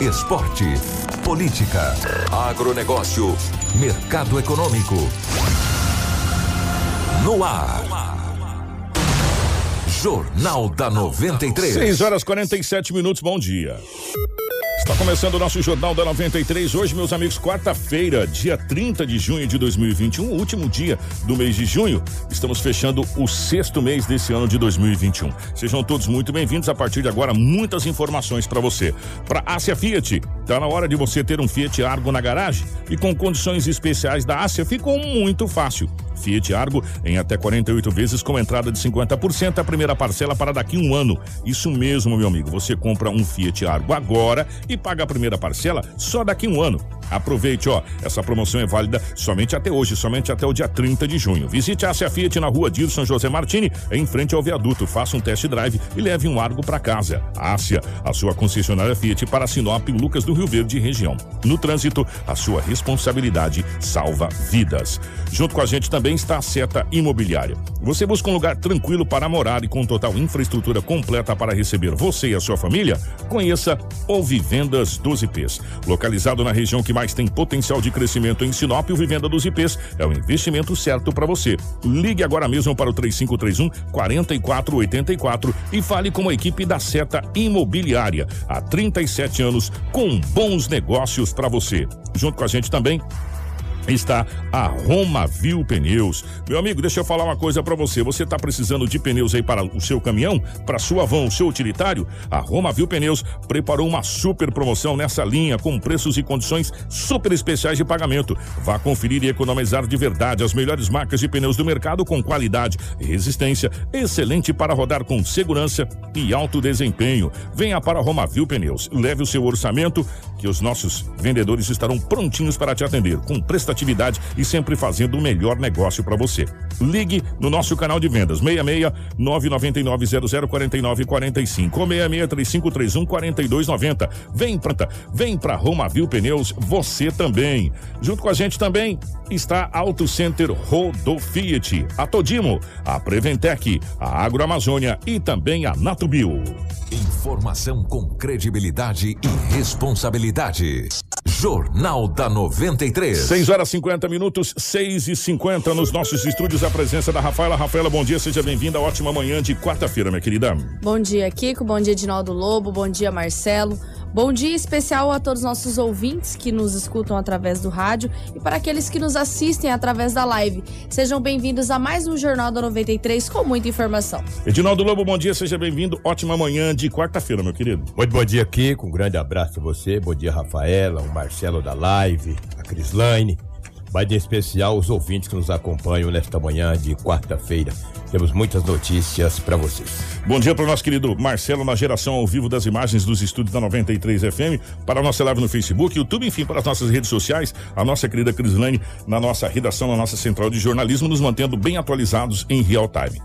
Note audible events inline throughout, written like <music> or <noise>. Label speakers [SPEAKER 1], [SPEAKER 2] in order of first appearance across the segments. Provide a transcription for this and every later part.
[SPEAKER 1] Esporte. Política. Agronegócio. Mercado econômico. No ar. Jornal da 93.
[SPEAKER 2] 6 horas 47 minutos, bom dia. Está começando o nosso Jornal da 93. Hoje, meus amigos, quarta-feira, dia 30 de junho de 2021, último dia do mês de junho. Estamos fechando o sexto mês desse ano de 2021. Sejam todos muito bem-vindos. A partir de agora, muitas informações para você. Para Ásia Fiat, está na hora de você ter um Fiat Argo na garagem e com condições especiais da Ásia ficou muito fácil. Fiat Argo em até 48 vezes com entrada de 50%, a primeira parcela para daqui um ano. Isso mesmo, meu amigo. Você compra um Fiat Argo agora e paga a primeira parcela só daqui um ano. Aproveite, ó. Essa promoção é válida somente até hoje, somente até o dia 30 de junho. Visite a Ásia Fiat na rua Dilson José Martini, em frente ao viaduto. Faça um test drive e leve um Argo para casa. Ásia, a sua concessionária Fiat para Sinop, Lucas do Rio Verde região. No trânsito, a sua responsabilidade salva vidas. Junto com a gente também está a Seta Imobiliária. Você busca um lugar tranquilo para morar e com total infraestrutura completa para receber você e a sua família? Conheça o Vivendas dos IPs. Localizado na região que mais tem potencial de crescimento em Sinop, o Vivenda dos IPs é o investimento certo para você. Ligue agora mesmo para o 3531 4484 e fale com a equipe da Seta Imobiliária. Há 37 anos com bons negócios para você. Junto com a gente também está a Roma Viu Pneus. Meu amigo, deixa eu falar uma coisa para você. Você está precisando de pneus aí para o seu caminhão, para sua van, o seu utilitário? A Roma Viu Pneus preparou uma super promoção nessa linha com preços e condições super especiais de pagamento. Vá conferir e economizar de verdade as melhores marcas de pneus do mercado com qualidade e resistência, excelente para rodar com segurança e alto desempenho. Venha para a Roma Viu Pneus. Leve o seu orçamento que os nossos vendedores estarão prontinhos para te atender com prestatividade e sempre fazendo o melhor negócio para você. Ligue no nosso canal de vendas 66 999 0049 45 ou 66 3531 4290. Vem pra, vem Roma Viu Pneus, você também. Junto com a gente também está Auto Center Rodo Fiat, a Todimo, a Preventec, a Agroamazônia e também a Natubio.
[SPEAKER 1] Informação com credibilidade e responsabilidade. Jornal da 93.
[SPEAKER 2] 6 horas 50 minutos, 6 e 50 nos nossos estúdios. A presença da Rafaela. Rafaela, bom dia, seja bem-vinda. Ótima manhã de quarta-feira, minha querida.
[SPEAKER 3] Bom dia, Kiko. Bom dia, Edinaldo Lobo. Bom dia, Marcelo. Bom dia especial a todos os nossos ouvintes que nos escutam através do rádio e para aqueles que nos assistem através da live. Sejam bem-vindos a mais um Jornal da 93 com muita informação.
[SPEAKER 2] Edinaldo Lobo, bom dia, seja bem-vindo. Ótima manhã de quarta-feira, meu querido.
[SPEAKER 4] Muito bom dia, Kiko. Um grande abraço a você. Bom dia, Rafaela, o Marcelo da live, a Crislaine. Mas em especial os ouvintes que nos acompanham nesta manhã de quarta-feira. Temos muitas notícias para vocês.
[SPEAKER 2] Bom dia para o nosso querido Marcelo na geração ao vivo das imagens dos estúdios da 93 FM, para a nossa live no Facebook, YouTube, enfim, para as nossas redes sociais, a nossa querida Crislane na nossa redação, na nossa central de jornalismo, nos mantendo bem atualizados em real time.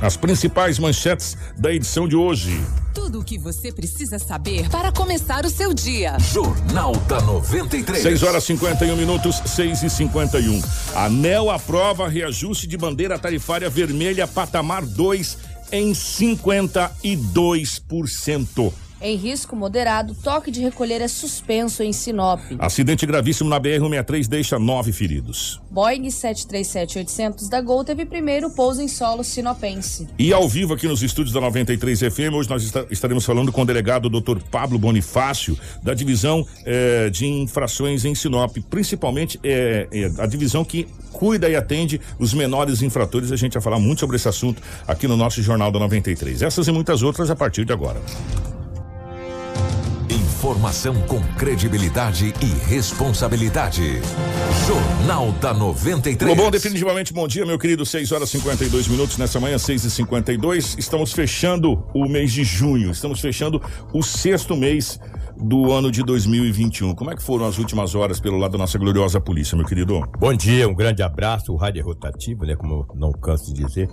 [SPEAKER 2] As principais manchetes da edição de hoje.
[SPEAKER 5] Tudo o que você precisa saber para começar o seu dia.
[SPEAKER 1] Jornal da 93.
[SPEAKER 2] 6 horas 51 minutos, 6 e 51. ANEL aprova reajuste de bandeira tarifária vermelha patamar 2 em 52%.
[SPEAKER 3] Em risco moderado, toque de recolher é suspenso em Sinop.
[SPEAKER 2] Acidente gravíssimo na BR-163 deixa nove feridos.
[SPEAKER 3] Boeing 737-800 da Gol teve primeiro pouso em solo sinopense.
[SPEAKER 2] E ao vivo aqui nos estúdios da 93 FM, hoje nós estaremos falando com o delegado Dr. Pablo Bonifácio, da divisão eh, de infrações em Sinop, principalmente eh, eh, a divisão que cuida e atende os menores infratores. A gente vai falar muito sobre esse assunto aqui no nosso Jornal da 93. Essas e muitas outras a partir de agora.
[SPEAKER 1] Informação com credibilidade e responsabilidade. Jornal da 93.
[SPEAKER 2] Bom, definitivamente bom dia, meu querido. 6 horas e 52 minutos nessa manhã, 6 e 52 Estamos fechando o mês de junho. Estamos fechando o sexto mês do ano de 2021. Como é que foram as últimas horas pelo lado da nossa gloriosa polícia, meu querido?
[SPEAKER 4] Bom dia, um grande abraço. O rádio é rotativo, né? Como eu não canso de dizer.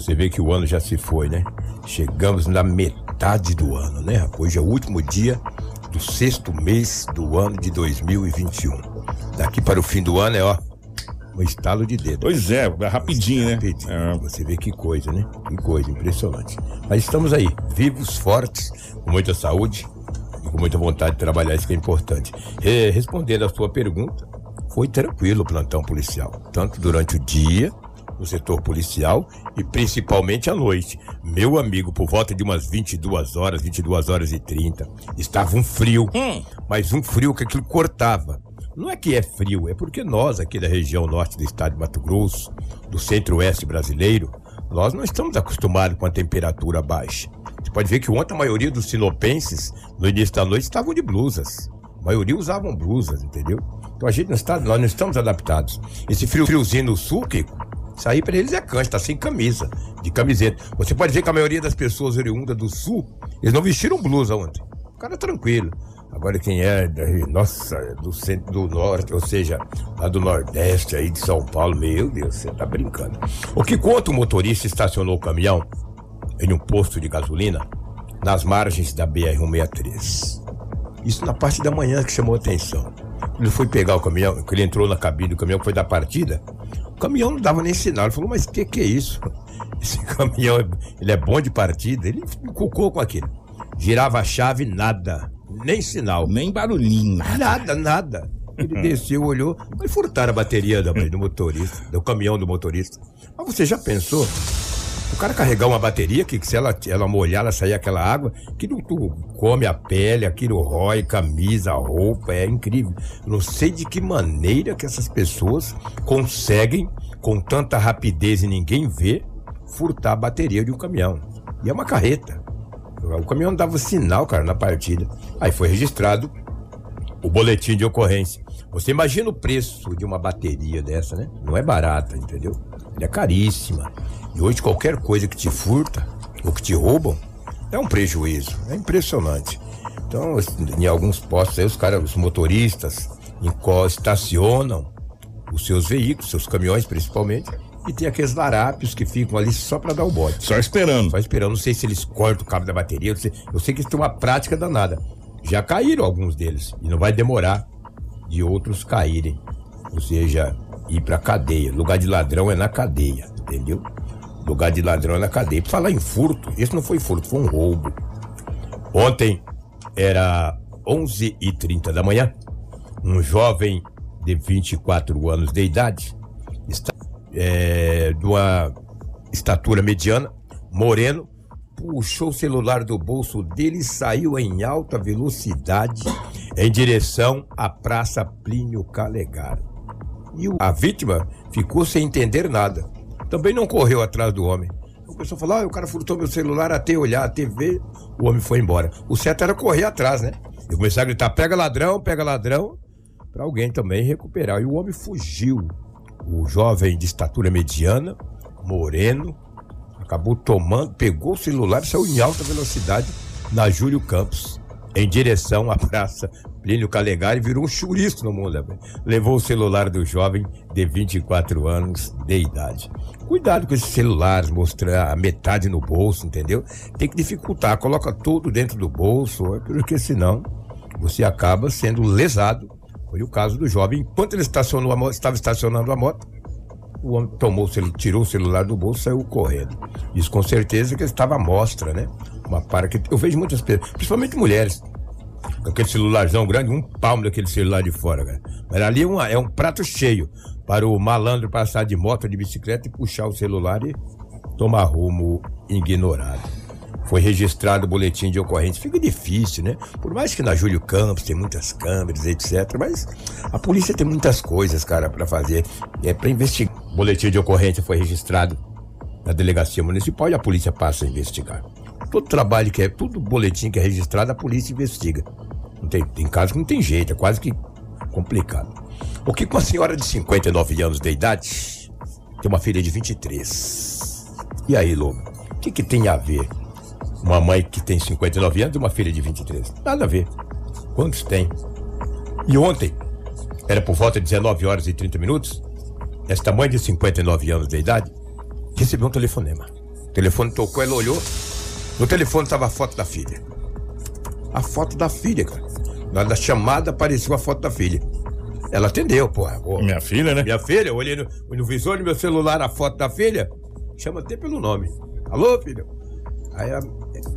[SPEAKER 4] Você vê que o ano já se foi, né? Chegamos na metade do ano, né? Hoje é o último dia do sexto mês do ano de 2021. Daqui para o fim do ano é, ó, um estalo de dedo.
[SPEAKER 2] Pois é, é rapidinho, né?
[SPEAKER 4] Rapidinho.
[SPEAKER 2] É.
[SPEAKER 4] Você vê que coisa, né? Que coisa impressionante. Mas estamos aí, vivos, fortes, com muita saúde e com muita vontade de trabalhar, isso que é importante. Eh, respondendo a sua pergunta, foi tranquilo o plantão policial, tanto durante o dia no setor policial e principalmente à noite. Meu amigo, por volta de umas 22 horas, 22 horas e 30, estava um frio, mas um frio que aquilo cortava. Não é que é frio, é porque nós aqui da região norte do estado de Mato Grosso, do centro-oeste brasileiro, nós não estamos acostumados com a temperatura baixa. Você pode ver que ontem a maioria dos sinopenses, no início da noite, estavam de blusas. A maioria usavam blusas, entendeu? Então a gente não está, nós não estamos adaptados. Esse frio, friozinho no sul, Kiko, isso aí pra eles é cante, tá sem camisa, de camiseta. Você pode ver que a maioria das pessoas oriundas do sul, eles não vestiram blusa ontem. O cara é tranquilo. Agora quem é, nossa, do centro do norte, ou seja, lá do nordeste aí de São Paulo, meu Deus, você tá brincando. O que conta o motorista estacionou o caminhão em um posto de gasolina nas margens da BR-163. Isso na parte da manhã que chamou a atenção. Ele foi pegar o caminhão, ele entrou na cabine do caminhão, foi da partida, o caminhão não dava nem sinal. Ele falou, mas o que, que é isso? <laughs> Esse caminhão, ele é bom de partida? Ele cucou com aquilo. Girava a chave, nada. Nem sinal.
[SPEAKER 2] Nem barulhinho.
[SPEAKER 4] Nada, nada. Ele <laughs> desceu, olhou, mas furtaram a bateria do, do motorista, do caminhão do motorista. Mas você já pensou? O cara carregar uma bateria que, se ela, ela molhar, ela sair aquela água, aquilo tu come a pele, aquilo rói, camisa, roupa, é incrível. Não sei de que maneira que essas pessoas conseguem, com tanta rapidez e ninguém vê, furtar a bateria de um caminhão. E é uma carreta. O caminhão dava sinal, cara, na partida. Aí foi registrado o boletim de ocorrência. Você imagina o preço de uma bateria dessa, né? Não é barata, entendeu? Ela é caríssima. E hoje qualquer coisa que te furta ou que te roubam é um prejuízo. É impressionante. Então, em alguns postos aí, os caras, os motoristas, enco- estacionam os seus veículos, seus caminhões principalmente, e tem aqueles larápios que ficam ali só para dar o bote.
[SPEAKER 2] Só esperando.
[SPEAKER 4] Só esperando. Não sei se eles cortam o cabo da bateria. Eu sei, eu sei que isso tem uma prática danada. Já caíram alguns deles. E não vai demorar de outros caírem. Ou seja, ir pra cadeia. Lugar de ladrão é na cadeia. Entendeu? Lugar de ladrão na cadeia. Pra falar em furto, esse não foi furto, foi um roubo. Ontem era 11h30 da manhã. Um jovem de 24 anos de idade, está, é, de uma estatura mediana, moreno, puxou o celular do bolso dele e saiu em alta velocidade em direção à Praça Plínio Calegaro. E a vítima ficou sem entender nada. Também não correu atrás do homem. A pessoa falou: ah, o cara furtou meu celular até olhar a TV, o homem foi embora. O certo era correr atrás, né? E começar a gritar: pega ladrão, pega ladrão, para alguém também recuperar. E o homem fugiu. O jovem de estatura mediana, moreno, acabou tomando, pegou o celular e saiu em alta velocidade na Júlio Campos, em direção à praça Plínio Calegari virou um churiço no mundo. né? Levou o celular do jovem de 24 anos de idade. Cuidado com esses celulares, mostrar a metade no bolso, entendeu? Tem que dificultar, coloca tudo dentro do bolso, porque senão você acaba sendo lesado. Foi o caso do jovem. Enquanto ele estacionou a moto, estava estacionando a moto, o homem tomou, tirou o celular do bolso e saiu correndo. Isso com certeza que ele estava à mostra, né? Uma para que eu vejo muitas pessoas, principalmente mulheres, com aquele celularzão grande, um palmo daquele celular de fora, cara. Mas ali é, uma- é um prato cheio para o malandro passar de moto, de bicicleta e puxar o celular e tomar rumo ignorado. Foi registrado o boletim de ocorrência. Fica difícil, né? Por mais que na Júlio Campos tem muitas câmeras, etc. Mas a polícia tem muitas coisas, cara, para fazer. É para investigar. O boletim de ocorrência foi registrado na delegacia municipal e a polícia passa a investigar. Todo trabalho que é, todo boletim que é registrado, a polícia investiga. Tem, tem casos que não tem jeito, é quase que complicado. O que com uma senhora de 59 anos de idade tem uma filha de 23. E aí, Lobo? O que, que tem a ver uma mãe que tem 59 anos e uma filha de 23? Nada a ver. Quantos tem? E ontem, era por volta de 19 horas e 30 minutos, esta mãe de 59 anos de idade recebeu um telefonema. O telefone tocou, ela olhou. No telefone estava a foto da filha. A foto da filha, cara. Na da chamada apareceu a foto da filha. Ela atendeu, porra.
[SPEAKER 2] Minha filha, né?
[SPEAKER 4] minha filha, eu olhei no, no visor do meu celular a foto da filha, chama até pelo nome. Alô, filho? Aí a,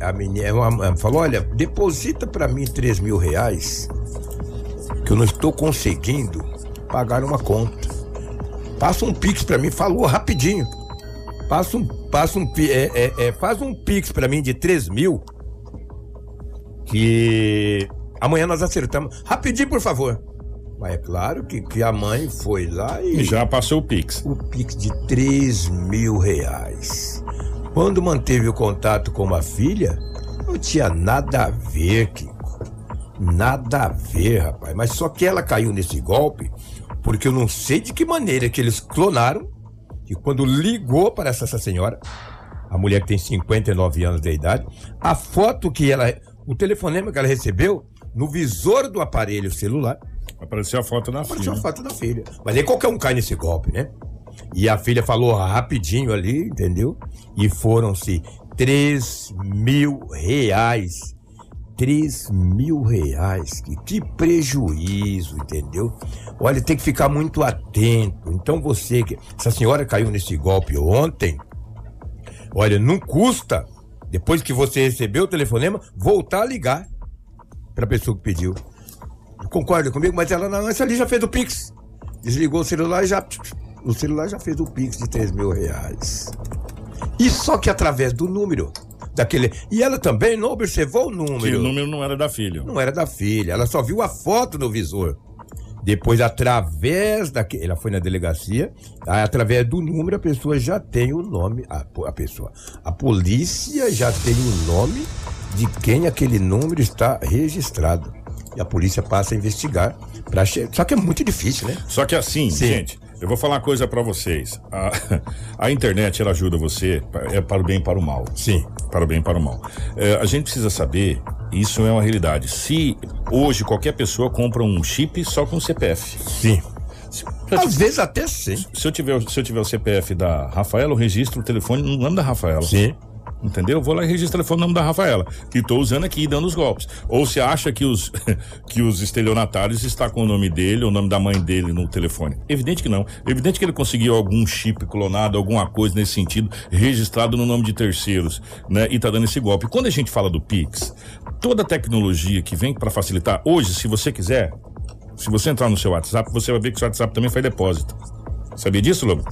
[SPEAKER 4] a menina falou: olha, deposita pra mim 3 mil reais, que eu não estou conseguindo pagar uma conta. Passa um pix pra mim, falou rapidinho. Passa um, passa um, é, é, é, faz um pix pra mim de 3 mil, que amanhã nós acertamos. Rapidinho, por favor. Mas é claro que, que a mãe foi lá e
[SPEAKER 2] E já passou o Pix.
[SPEAKER 4] o Pix de 3 mil reais. Quando manteve o contato com a filha, não tinha nada a ver, Kiko. Nada a ver, rapaz. Mas só que ela caiu nesse golpe porque eu não sei de que maneira que eles clonaram e quando ligou para essa, essa senhora, a mulher que tem 59 anos de idade, a foto que ela. O telefonema que ela recebeu no visor do aparelho celular
[SPEAKER 2] Apareceu a foto da
[SPEAKER 4] Apareceu a
[SPEAKER 2] filha.
[SPEAKER 4] foto da filha. Mas aí qualquer um cai nesse golpe, né? E a filha falou rapidinho ali, entendeu? E foram-se 3 mil reais. 3 mil reais. Que, que prejuízo, entendeu? Olha, tem que ficar muito atento. Então você que. Essa senhora caiu nesse golpe ontem. Olha, não custa, depois que você recebeu o telefonema, voltar a ligar pra pessoa que pediu. Concorda comigo? Mas ela não, essa ali já fez o Pix. Desligou o celular e já. O celular já fez o Pix de 3 mil reais. E só que através do número daquele. E ela também não observou o
[SPEAKER 2] Que
[SPEAKER 4] número.
[SPEAKER 2] o número não era da filha.
[SPEAKER 4] Não era da filha, ela só viu a foto no visor. Depois, através daquele. Ela foi na delegacia, aí, através do número, a pessoa já tem o nome. A, a pessoa. A polícia já tem o nome de quem aquele número está registrado. E a polícia passa a investigar. Pra che... Só que é muito difícil, né?
[SPEAKER 2] Só que assim,
[SPEAKER 4] Sim.
[SPEAKER 2] gente, eu vou falar uma coisa pra vocês. A, <laughs> a internet, ela ajuda você, é para o bem e para o mal.
[SPEAKER 4] Sim.
[SPEAKER 2] Para o bem e para o mal. É, a gente precisa saber, isso é uma realidade. Se hoje qualquer pessoa compra um chip só com CPF.
[SPEAKER 4] Sim.
[SPEAKER 2] Se,
[SPEAKER 4] Às vezes até sim.
[SPEAKER 2] se eu, tiver, se eu tiver o CPF da Rafaela, eu registro o telefone no nome da Rafaela.
[SPEAKER 4] Sim.
[SPEAKER 2] Entendeu? Vou lá e registro o telefone da Rafaela. E tô usando aqui e dando os golpes. Ou você acha que os, <laughs> que os estelionatários está com o nome dele, o nome da mãe dele no telefone? Evidente que não. Evidente que ele conseguiu algum chip clonado, alguma coisa nesse sentido, registrado no nome de terceiros, né? E tá dando esse golpe. Quando a gente fala do Pix, toda tecnologia que vem para facilitar, hoje, se você quiser, se você entrar no seu WhatsApp, você vai ver que o seu WhatsApp também faz depósito. Sabia disso, Lobo?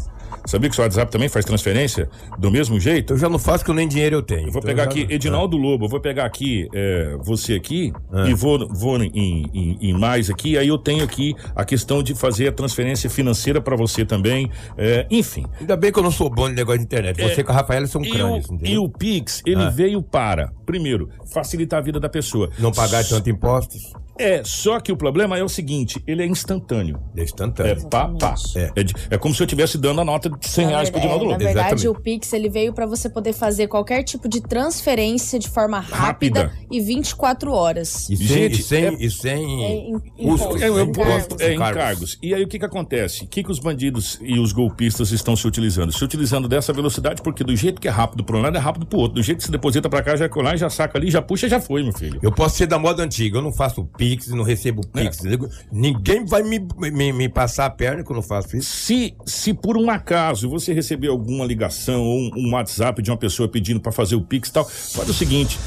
[SPEAKER 2] Sabia que o seu WhatsApp também faz transferência do mesmo jeito?
[SPEAKER 4] Eu já não faço que nem dinheiro eu tenho.
[SPEAKER 2] Eu vou
[SPEAKER 4] Então
[SPEAKER 2] pegar aqui, Edinaldo Lobo, eu vou pegar aqui é, você aqui
[SPEAKER 4] Ah.
[SPEAKER 2] e vou, vou em, em- em mais aqui, aí eu tenho aqui a questão de fazer a transferência financeira para você também, é, enfim.
[SPEAKER 4] Ainda bem que eu não sou bom de negócio de internet. Você com a Rafaela são
[SPEAKER 2] É. E
[SPEAKER 4] crânios,
[SPEAKER 2] o, e o Pix, ele
[SPEAKER 4] Ah.
[SPEAKER 2] veio para, primeiro, facilitar a vida da pessoa.
[SPEAKER 4] Não pagar tanto impostos.
[SPEAKER 2] É, só que o problema é o seguinte, ele é instantâneo.
[SPEAKER 4] É
[SPEAKER 2] É
[SPEAKER 4] instantâneo.
[SPEAKER 2] pá, pá.
[SPEAKER 4] É.
[SPEAKER 2] É, de- é como se eu estivesse dando a nota de 100 reais pro
[SPEAKER 3] na,
[SPEAKER 2] Edinaldo
[SPEAKER 3] é, na verdade,
[SPEAKER 4] Exatamente.
[SPEAKER 3] o Pix ele veio para você poder fazer qualquer tipo de transferência de forma rápida,
[SPEAKER 2] Rápida.
[SPEAKER 3] e 24 horas.
[SPEAKER 4] E sem,
[SPEAKER 2] Gente,
[SPEAKER 4] e sem,
[SPEAKER 2] é-
[SPEAKER 4] e sem
[SPEAKER 3] É, em-
[SPEAKER 4] custos.
[SPEAKER 2] É, eu
[SPEAKER 3] Encargos.
[SPEAKER 2] é, encargos. E aí o que que acontece? O que que os bandidos e os golpistas estão se utilizando? Se utilizando dessa velocidade, porque do jeito que é rápido para um lado, é rápido pro outro. Do jeito que se deposita para cá, já é lá, já saca ali, já puxa, já foi, meu filho.
[SPEAKER 4] Eu posso ser da moda antiga, eu não faço Pix, não recebo Pix.
[SPEAKER 2] É.
[SPEAKER 4] Ninguém vai me, me, me passar a perna que eu faço isso.
[SPEAKER 2] Se, se por um acaso você receber alguma ligação ou um, um WhatsApp de uma pessoa pedindo para fazer o Pix e tal, faz o seguinte.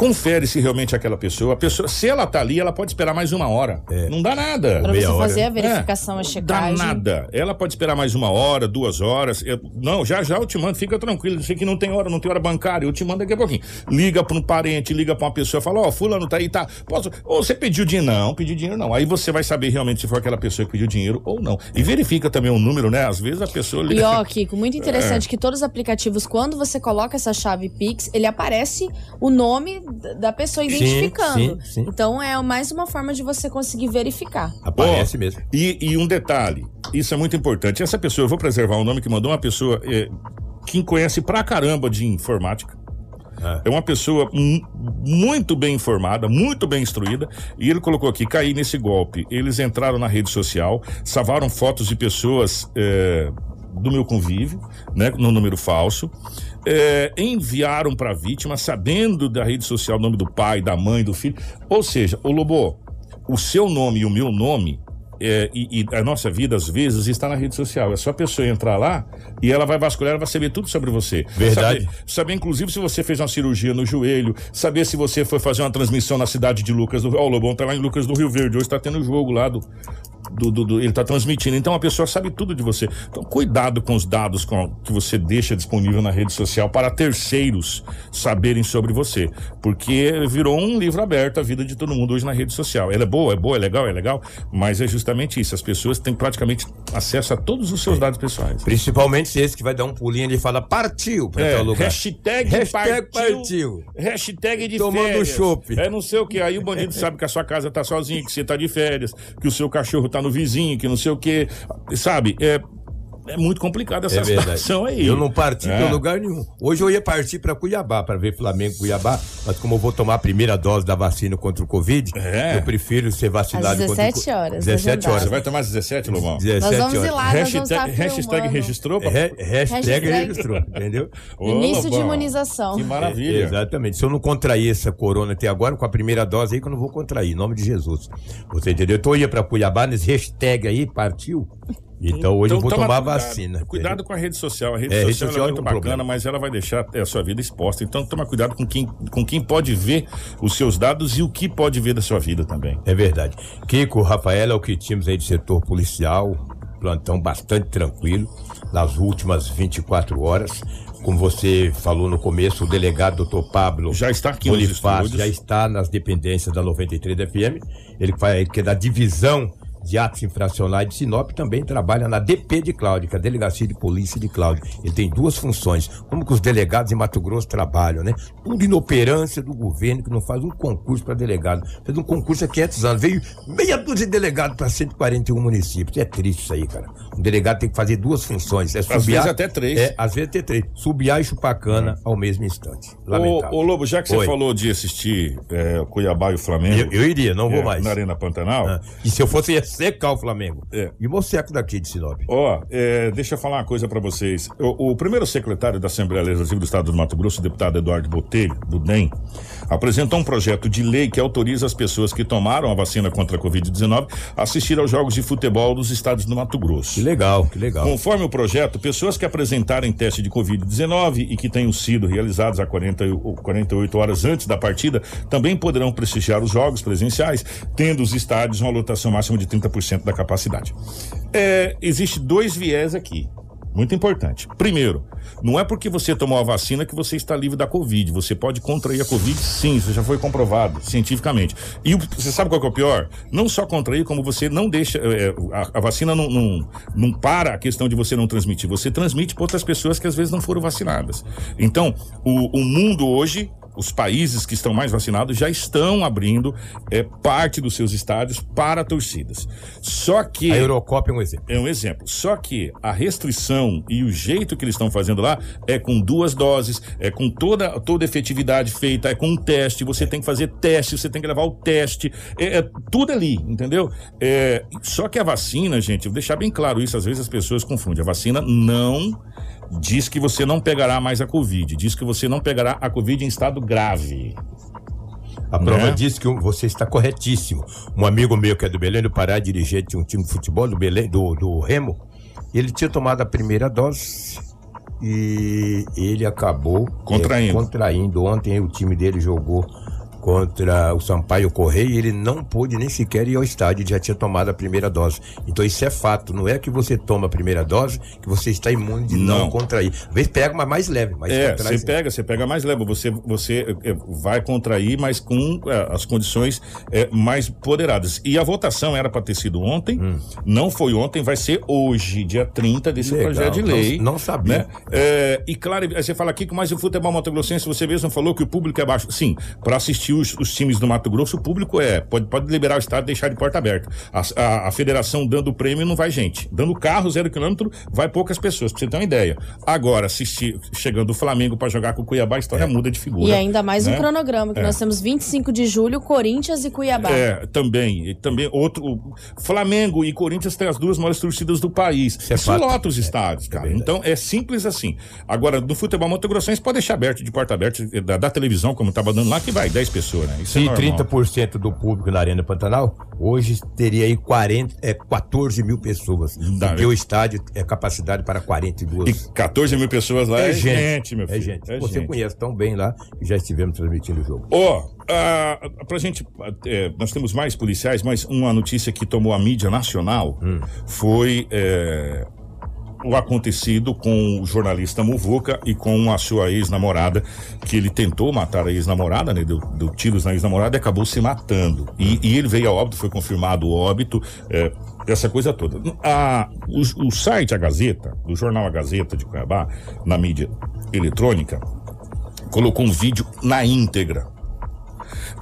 [SPEAKER 2] Confere se realmente é aquela pessoa. A pessoa, se ela tá ali, ela pode esperar mais uma hora. Não dá nada.
[SPEAKER 3] Pra
[SPEAKER 4] meia
[SPEAKER 3] você
[SPEAKER 4] hora.
[SPEAKER 3] fazer a verificação, a
[SPEAKER 2] Dá
[SPEAKER 3] checagem.
[SPEAKER 2] nada. Ela pode esperar mais uma hora, duas horas. Eu- não, já já eu te mando, fica tranquilo. Sei que não tem hora, não tem hora bancária. Eu te mando daqui a pouquinho. Liga pra um parente, liga pra uma pessoa, fala: Ó, Fulano tá aí, tá. Posso. Ou você pediu dinheiro? Não, pediu dinheiro não. Aí você vai saber realmente se foi aquela pessoa que pediu dinheiro ou não. E verifica também o número, né? Às vezes a pessoa
[SPEAKER 3] E
[SPEAKER 2] liga.
[SPEAKER 3] ó, Kiko, muito interessante que todos os aplicativos, quando você coloca essa chave Pix, ele aparece o nome da pessoa identificando.
[SPEAKER 4] sim, sim.
[SPEAKER 3] Então é mais uma forma de você conseguir verificar.
[SPEAKER 4] Aparece
[SPEAKER 2] Ó,
[SPEAKER 4] mesmo.
[SPEAKER 2] E, e um detalhe, isso é muito importante. Essa pessoa, eu vou preservar o nome que mandou uma pessoa é, que conhece pra caramba de informática. é uma pessoa mu- muito bem informada, muito bem instruída, e ele colocou aqui, caí nesse golpe. Eles entraram na rede social, salvaram fotos de pessoas é, do meu convívio, né, no número falso, é, enviaram para a vítima, sabendo da rede social o nome do pai, da mãe, do filho. Ou seja, o Lobo, o seu nome e o meu nome é, e, e a nossa vida, às vezes, está na rede social. É só a pessoa entrar lá e ela vai vasculhar, ela vai saber tudo sobre você.
[SPEAKER 4] Verdade.
[SPEAKER 2] Saber, saber, inclusive, se você fez uma cirurgia no joelho, saber se você foi fazer uma transmissão na cidade de Lucas do Rio. Ó, o Lobão tá lá em Lucas do Rio Verde. Hoje tá tendo jogo lá do. do, do- do- ele tá transmitindo. Então a pessoa sabe tudo de você. Então, cuidado com os dados com- que você deixa disponível na rede social para terceiros saberem sobre você. Porque virou um livro aberto a vida de todo mundo hoje na rede social. Ela é boa, é boa, é legal, é legal, mas é justamente isso. As pessoas têm praticamente acesso a todos os seus dados pessoais.
[SPEAKER 4] Principalmente se esse que vai dar um pulinho e fala partiu pra
[SPEAKER 2] É,
[SPEAKER 4] tal lugar.
[SPEAKER 2] hashtag,
[SPEAKER 4] Hashtag
[SPEAKER 2] partiu,
[SPEAKER 4] partiu.
[SPEAKER 2] Hashtag de
[SPEAKER 4] Tomando
[SPEAKER 2] férias.
[SPEAKER 4] chopp.
[SPEAKER 2] É não sei o que. Aí o bandido sabe que a sua casa tá sozinha, que você tá de férias, que o seu cachorro tá no vizinho, que não sei o que. Sabe? É, é muito complicado essa
[SPEAKER 4] É
[SPEAKER 2] situação aí.
[SPEAKER 4] Eu não parti
[SPEAKER 2] É.
[SPEAKER 4] pra lugar nenhum. Hoje eu ia partir pra Cuiabá para ver Flamengo e Cuiabá, mas como eu vou tomar a primeira dose da vacina contra o Covid,
[SPEAKER 2] É.
[SPEAKER 4] eu prefiro ser vacinado
[SPEAKER 3] Às
[SPEAKER 4] contra o
[SPEAKER 3] 17
[SPEAKER 4] co-
[SPEAKER 3] horas,
[SPEAKER 4] 17
[SPEAKER 3] agendado.
[SPEAKER 4] horas.
[SPEAKER 2] Você vai tomar 17, Lobão?
[SPEAKER 4] 17
[SPEAKER 3] Nós vamos ir
[SPEAKER 4] horas.
[SPEAKER 3] lá, nós vamos
[SPEAKER 2] Hashtag, hashtag registrou?
[SPEAKER 4] É, hashtag,
[SPEAKER 3] Hashtag-
[SPEAKER 4] registrou, entendeu?
[SPEAKER 2] Ô,
[SPEAKER 3] Início de
[SPEAKER 2] Lobão,
[SPEAKER 3] imunização.
[SPEAKER 2] Que maravilha.
[SPEAKER 4] Exatamente. Se eu não contrair essa corona até agora, com a primeira dose aí, que eu não vou contrair, em nome de Jesus. Você entendeu? Então eu ia pra Cuiabá nesse hashtag aí, partiu. Então hoje eu vou
[SPEAKER 2] toma
[SPEAKER 4] tomar a
[SPEAKER 2] cuidado.
[SPEAKER 4] vacina.
[SPEAKER 2] Cuidado com a rede social. A rede
[SPEAKER 4] É, rede
[SPEAKER 2] social,
[SPEAKER 4] social
[SPEAKER 2] é
[SPEAKER 4] é
[SPEAKER 2] muito
[SPEAKER 4] um
[SPEAKER 2] bacana,
[SPEAKER 4] problema.
[SPEAKER 2] mas ela vai deixar a sua vida exposta. Então toma cuidado com quem, com quem pode ver os seus dados e o que pode ver da sua vida também.
[SPEAKER 4] É verdade. Kiko, Rafael, é o que tínhamos aí de setor policial, plantão bastante tranquilo, nas últimas 24 horas. Como você falou no começo, o delegado doutor Pablo
[SPEAKER 2] Já está aqui
[SPEAKER 4] Bonifácio já está nas dependências da 93 FM. Ele, faz, ele que é da divisão de atos infracionais de Sinop também trabalha na DP de Cláudio, que é a Delegacia de Polícia de Cláudio. Ele tem duas funções. Como que os delegados em Mato Grosso trabalham, né? Tudo inoperância do governo que não faz um concurso para delegado. Fez um concurso há 500 anos. Veio meia dúzia de delegados para 141 municípios. É triste isso aí, cara. Um delegado tem que fazer duas funções. É
[SPEAKER 2] Às vezes até três.
[SPEAKER 4] É, às vezes até três. Subiar e chupar cana ao mesmo instante. Lamentável.
[SPEAKER 2] Ô, ô, Lobo, já que você falou de assistir é, o Cuiabá e o Flamengo.
[SPEAKER 4] Eu, eu iria, não vou
[SPEAKER 2] é,
[SPEAKER 4] mais.
[SPEAKER 2] Na Arena Pantanal.
[SPEAKER 4] Ah, E se eu fosse, ia secar o Flamengo.
[SPEAKER 2] É.
[SPEAKER 4] E o Moceco daqui de Sinop.
[SPEAKER 2] Ó, é, deixa eu falar uma coisa pra vocês. O, o primeiro secretário da Assembleia Legislativa do Estado do Mato Grosso, o deputado Eduardo Botelho, do DEM, apresentou um projeto de lei que autoriza as pessoas que tomaram a vacina contra a Covid-19 a assistir aos jogos de futebol dos estados do Mato Grosso.
[SPEAKER 4] Que legal, que legal.
[SPEAKER 2] Conforme o projeto, pessoas que apresentarem teste de Covid-19 e que tenham sido realizados a 40, ou 48 horas antes da partida também poderão prestigiar os jogos presenciais, tendo os estádios uma lotação máxima de 30% da capacidade. É, existe dois viés aqui. Muito importante. Primeiro, não é porque você tomou a vacina que você está livre da Covid. Você pode contrair a Covid, sim, isso já foi comprovado cientificamente. E você sabe qual é o pior? Não só contrair, como você não deixa. é, a, a vacina não, não, não para a questão de você não transmitir. Você transmite para outras pessoas que às vezes não foram vacinadas. Então, o, o mundo hoje os países que estão mais vacinados já estão abrindo é, parte dos seus estádios para torcidas. Só que.
[SPEAKER 4] A Eurocopa é um exemplo.
[SPEAKER 2] É um exemplo. Só que a restrição e o jeito que eles estão fazendo lá é com duas doses, é com toda, toda efetividade feita, é com um teste. Você tem que fazer teste, você tem que levar o teste. É, é tudo ali, entendeu? É, só que a vacina, gente, vou deixar bem claro isso, às vezes as pessoas confundem. A vacina não diz que você não pegará mais a Covid, diz que você não pegará a Covid em estado grave.
[SPEAKER 4] A prova
[SPEAKER 2] Né?
[SPEAKER 4] diz que você está corretíssimo. Um amigo meu que é do Belém do Pará, dirigente de um time de futebol do Belém, do, do Remo, ele tinha tomado a primeira dose e ele acabou
[SPEAKER 2] Contraindo.
[SPEAKER 4] eh, contraindo. Ontem o time dele jogou contra o Sampaio Correia e ele não pôde nem sequer ir ao estádio, ele já tinha tomado a primeira dose. Então isso é fato, não é que você toma a primeira dose que você está imune de não,
[SPEAKER 2] Não.
[SPEAKER 4] contrair. Às vezes pega uma mais leve, mas
[SPEAKER 2] É, você pega, você pega mais leve, você, você é, vai contrair, mas com é, as condições é, mais poderadas. E a votação era para ter sido ontem, não foi ontem, vai ser hoje, dia 30 desse
[SPEAKER 4] Hum. Legal,
[SPEAKER 2] projeto de
[SPEAKER 4] não-
[SPEAKER 2] lei.
[SPEAKER 4] não sabia.
[SPEAKER 2] né? É, e claro, você fala aqui que mais o futebol motogrossense, você mesmo falou que o público é baixo. Sim, para assistir os, os times do Mato Grosso, o público é. Pode, pode liberar o estado e deixar de porta aberta. A, a, a federação dando prêmio não vai gente. Dando carro, zero quilômetro, vai poucas pessoas, pra você ter uma ideia. Agora, assistir, chegando o Flamengo pra jogar com o Cuiabá, a história muda de figura.
[SPEAKER 3] E ainda mais um
[SPEAKER 2] né?
[SPEAKER 3] cronograma, que
[SPEAKER 2] É.
[SPEAKER 3] nós temos 25 de julho, Corinthians e Cuiabá.
[SPEAKER 2] É, também. E também outro. o Flamengo e Corinthians têm as duas maiores torcidas do país.
[SPEAKER 4] é
[SPEAKER 2] Isso
[SPEAKER 4] fato.
[SPEAKER 2] lota os estádios, cara.
[SPEAKER 4] verdade.
[SPEAKER 2] então é simples assim. Agora, no futebol Mato Grossense pode deixar aberto de porta aberta da, da televisão, como tava dando lá, que vai 10 pessoas, né? Isso é
[SPEAKER 4] Se
[SPEAKER 2] normal.
[SPEAKER 4] 30% do público na Arena Pantanal, hoje teria aí 40, é, 14 mil pessoas. Porque
[SPEAKER 2] né?
[SPEAKER 4] o estádio é capacidade para 42.
[SPEAKER 2] E 14 mil pessoas lá é, gente, meu filho.
[SPEAKER 4] É gente.
[SPEAKER 2] É
[SPEAKER 4] Você
[SPEAKER 2] gente.
[SPEAKER 4] conhece tão bem lá que já estivemos transmitindo o jogo.
[SPEAKER 2] Ó, ah, pra gente. é, nós temos mais policiais, mas uma notícia que tomou a mídia nacional foi. é, o acontecido com o jornalista Muvuca e com a sua ex-namorada, que ele tentou matar a ex-namorada, né? Deu, deu tiros na ex-namorada e acabou se matando. E, e ele veio a óbito, foi confirmado o óbito, é, essa coisa toda. A, o, o site A Gazeta, do jornal A Gazeta de Cuiabá, na mídia eletrônica, colocou um vídeo na íntegra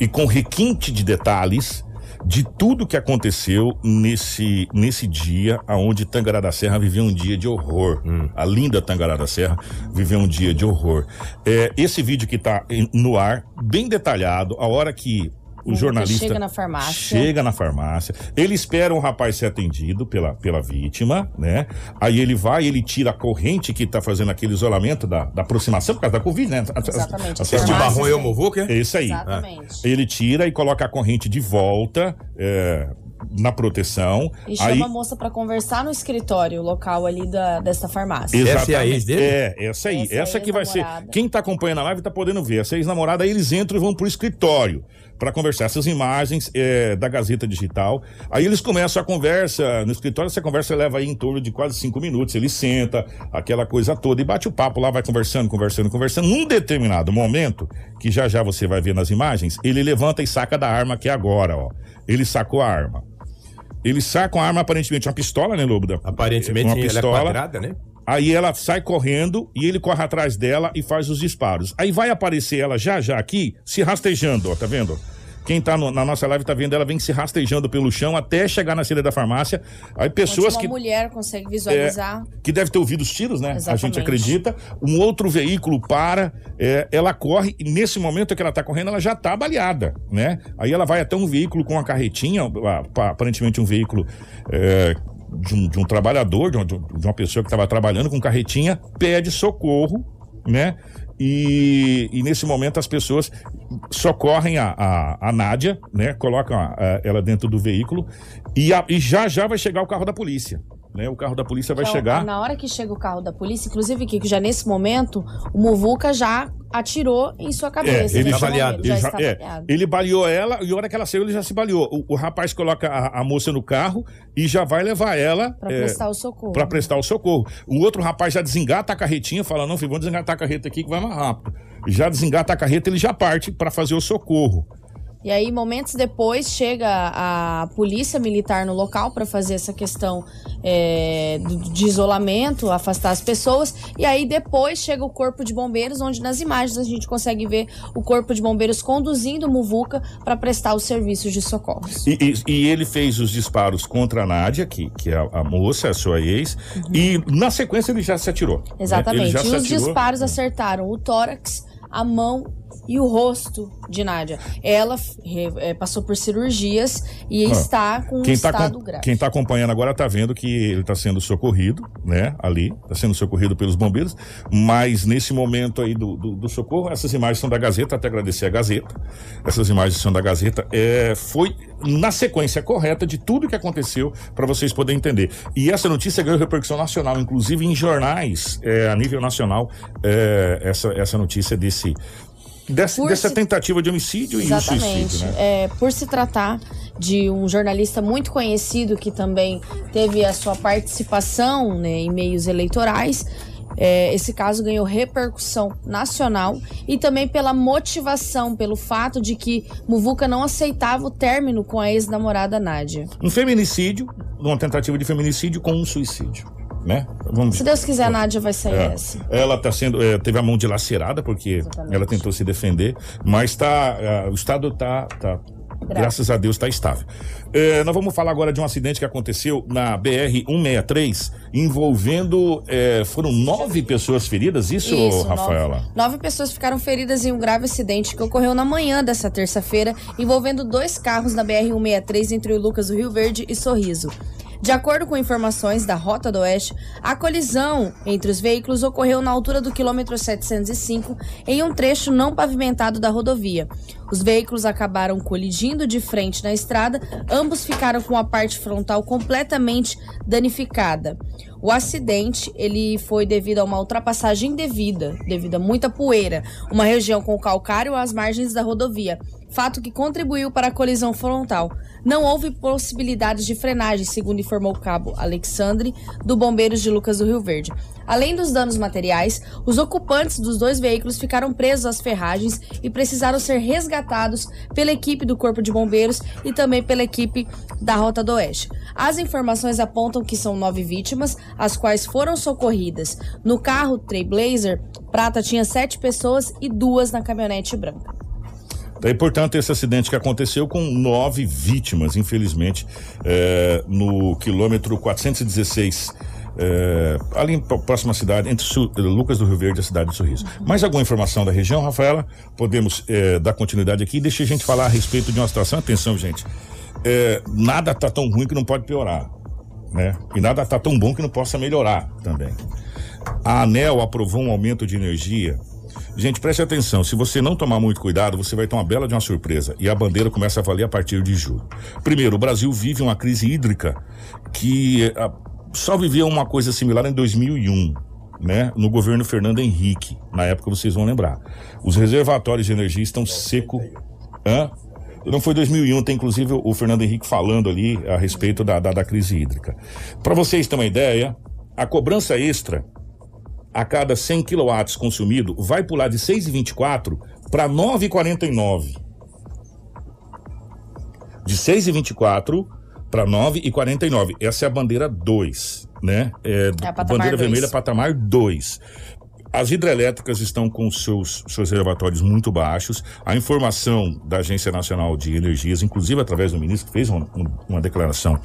[SPEAKER 2] e com requinte de detalhes de tudo que aconteceu nesse, nesse dia aonde Tangará da Serra viveu um dia de horror. A linda Tangará da Serra viveu um dia de horror. É, esse vídeo que está no ar, bem detalhado, a hora que o jornalista
[SPEAKER 3] chega na farmácia.
[SPEAKER 2] chega na farmácia, ele espera o rapaz ser atendido pela, pela vítima, né? Aí ele vai, ele tira a corrente que tá fazendo aquele isolamento da, da aproximação por causa da Covid, né?
[SPEAKER 3] Exatamente,
[SPEAKER 2] as-
[SPEAKER 3] as farmácias
[SPEAKER 4] marrom é o
[SPEAKER 3] têm.
[SPEAKER 4] Movuca?
[SPEAKER 2] é isso aí.
[SPEAKER 3] Exatamente.
[SPEAKER 2] Ele tira e coloca a corrente de volta é, na proteção.
[SPEAKER 3] E chama
[SPEAKER 2] aí,
[SPEAKER 3] a moça pra conversar no escritório local ali da, dessa farmácia.
[SPEAKER 4] Essa é a ex dele?
[SPEAKER 2] É, essa aí.
[SPEAKER 3] Essa é
[SPEAKER 2] Essa que vai ser. Quem tá acompanhando a live tá podendo ver. Essa ex-namorada, aí eles entram e vão pro escritório para conversar essas imagens é, da Gazeta Digital. Aí eles começam a conversa no escritório. Essa conversa leva aí em torno de quase cinco minutos. Ele senta, aquela coisa toda, e bate o papo lá, vai conversando, conversando, conversando. Num determinado momento, que já já você vai ver nas imagens, ele levanta e saca da arma que é agora, ó. Ele sacou a arma. Ele saca uma arma, aparentemente uma pistola, né, Lobo?
[SPEAKER 4] Aparentemente
[SPEAKER 2] uma
[SPEAKER 4] ela é
[SPEAKER 2] pistola.
[SPEAKER 4] quadrada, né?
[SPEAKER 2] Aí ela sai correndo e ele corre atrás dela e faz os disparos. Aí vai aparecer ela já já aqui, se rastejando, ó, tá vendo? Quem tá no- na nossa live tá vendo ela vem se rastejando pelo chão até chegar na saída da farmácia. Aí pessoas
[SPEAKER 3] uma
[SPEAKER 2] que
[SPEAKER 3] mulher consegue
[SPEAKER 2] é,
[SPEAKER 3] visualizar.
[SPEAKER 2] que deve ter ouvido os tiros, né? A
[SPEAKER 3] Exatamente.
[SPEAKER 2] gente acredita. Um outro veículo para, é, ela corre, e nesse momento que ela tá correndo, ela já tá baleada, né? Aí ela vai até um veículo com uma carretinha, a- pa- aparentemente um veículo é, de, um, de um trabalhador, de, um- de uma pessoa que estava trabalhando com carretinha, pede socorro, né? E, e nesse momento as pessoas socorrem a, a, a Nádia, né? Colocam a- a- ela dentro do veículo e, e já já vai chegar o carro da polícia. Né? O carro da polícia vai
[SPEAKER 3] Então,
[SPEAKER 2] chegar.
[SPEAKER 3] Na hora que chega o carro da polícia, inclusive, Kiko, já nesse momento, o Muvuca já atirou em sua cabeça.
[SPEAKER 2] É, ele já,
[SPEAKER 3] momento,
[SPEAKER 2] ele,
[SPEAKER 3] já
[SPEAKER 2] é,
[SPEAKER 3] baleado.
[SPEAKER 2] ele baleou ela e a hora que ela saiu, ele já se baleou. O, o rapaz coloca a, a moça no carro e já vai levar ela
[SPEAKER 3] Pra
[SPEAKER 2] é,
[SPEAKER 3] prestar o socorro.
[SPEAKER 2] pra prestar o socorro. O outro rapaz já desengata a carretinha, fala: Não, filho, vamos desengatar a carreta aqui que vai mais rápido. Já desengata a carreta, ele já parte pra fazer o socorro.
[SPEAKER 3] E aí, momentos depois, chega a polícia militar no local para fazer essa questão é, de isolamento, afastar as pessoas. E aí, depois, chega o corpo de bombeiros, onde nas imagens a gente consegue ver o corpo de bombeiros conduzindo o Muvuca para prestar os serviços de socorros.
[SPEAKER 2] E, e- e ele fez os disparos contra a Nádia, que, que é a, a moça, a sua ex, e na sequência ele já se atirou. né?
[SPEAKER 3] Uhum. Exatamente.
[SPEAKER 2] já
[SPEAKER 3] E os
[SPEAKER 2] atirou.
[SPEAKER 3] disparos acertaram o tórax, a mão e o rosto de Nádia. Ela é, passou por cirurgias e
[SPEAKER 2] Ah,
[SPEAKER 3] está com um
[SPEAKER 2] Quem tá,
[SPEAKER 3] estado
[SPEAKER 2] com-
[SPEAKER 3] grave.
[SPEAKER 2] quem tá acompanhando agora tá vendo que ele tá sendo socorrido, né? Ali, tá sendo socorrido pelos bombeiros. Mas nesse momento aí do, do, do socorro, essas imagens são da Gazeta, até agradecer a Gazeta. Essas imagens são da Gazeta. É, foi na sequência correta de tudo que aconteceu para vocês poderem entender. E essa notícia ganhou repercussão nacional, inclusive em jornais é, a nível nacional. é, essa, essa notícia desse. Dessa,
[SPEAKER 3] se-
[SPEAKER 2] tentativa de homicídio e
[SPEAKER 3] Exatamente.
[SPEAKER 2] suicídio, né?
[SPEAKER 3] É, por se tratar de um jornalista muito conhecido que também teve a sua participação né, em meios eleitorais. é, esse caso ganhou repercussão nacional e também pela motivação, pelo fato de que Muvuca não aceitava o término com a ex-namorada Nádia.
[SPEAKER 2] Um feminicídio, uma tentativa de feminicídio com um suicídio. Né? Vamos
[SPEAKER 3] Se Deus quiser, a Nádia vai sair
[SPEAKER 2] é.
[SPEAKER 3] essa.
[SPEAKER 2] Ela tá sendo, é, teve a mão dilacerada porque
[SPEAKER 3] Exatamente.
[SPEAKER 2] ela tentou se defender, mas tá, é, o estado tá, tá graças a Deus está estável. É, nós vamos falar agora de um acidente que aconteceu na BR 163 envolvendo é, foram nove pessoas feridas. Isso, Rafaela?
[SPEAKER 3] Nove, nove pessoas ficaram feridas em um grave acidente que ocorreu na manhã dessa terça-feira, envolvendo dois carros na BR-163 entre o Lucas do Rio Verde e Sorriso. De acordo com informações da Rota do Oeste, a colisão entre os veículos ocorreu na altura do quilômetro 705, em um trecho não pavimentado da rodovia. Os veículos acabaram colidindo de frente na estrada, ambos ficaram com a parte frontal completamente danificada. O acidente ele foi devido a uma ultrapassagem indevida, devido a muita poeira, uma região com calcário às margens da rodovia, fato que contribuiu para a colisão frontal. Não houve possibilidades de frenagem, segundo informou o cabo Alexandre, do Bombeiros de Lucas do Rio Verde. Além dos danos materiais, os ocupantes dos dois veículos ficaram presos às ferragens e precisaram ser resgatados pela equipe do Corpo de Bombeiros e também pela equipe da Rota do Oeste. As informações apontam que são nove vítimas, as quais foram socorridas. No carro Trailblazer prata tinha sete pessoas e duas na caminhonete branca.
[SPEAKER 2] É importante esse acidente que aconteceu com nove vítimas, infelizmente, é, no quilômetro 416. É, ali em próxima cidade, entre Su Lucas do Rio Verde e a cidade de Sorriso. Mais alguma informação da região, Rafaela? Podemos é, dar continuidade aqui deixa a gente falar a respeito de uma situação. Atenção, gente. É, nada tá tão ruim que não pode piorar. Né? E nada tá tão bom que não possa melhorar também. A ANEL aprovou um aumento de energia Gente, preste atenção, se você não tomar muito cuidado, você vai ter uma bela de uma surpresa. E a bandeira começa a valer a partir de julho. Primeiro, o Brasil vive uma crise hídrica que a, só viveu uma coisa similar em 2001. Né, no governo Fernando Henrique, na época vocês vão lembrar. Os reservatórios de energia estão seco. Hã? Não foi 2001, tem inclusive o Fernando Henrique falando ali a respeito da, da, da crise hídrica. Para vocês terem uma ideia, a cobrança extra a cada 100 kW consumido vai pular de 6,24 para 9,49. De 6,24 para 9,49. Essa é a bandeira 2, né? É,
[SPEAKER 3] É
[SPEAKER 2] bandeira
[SPEAKER 3] dois.
[SPEAKER 2] vermelha patamar 2. As hidrelétricas estão com seus, seus reservatórios muito baixos. A informação da Agência Nacional de Energias, inclusive através do ministro, que fez uma, um- uma declaração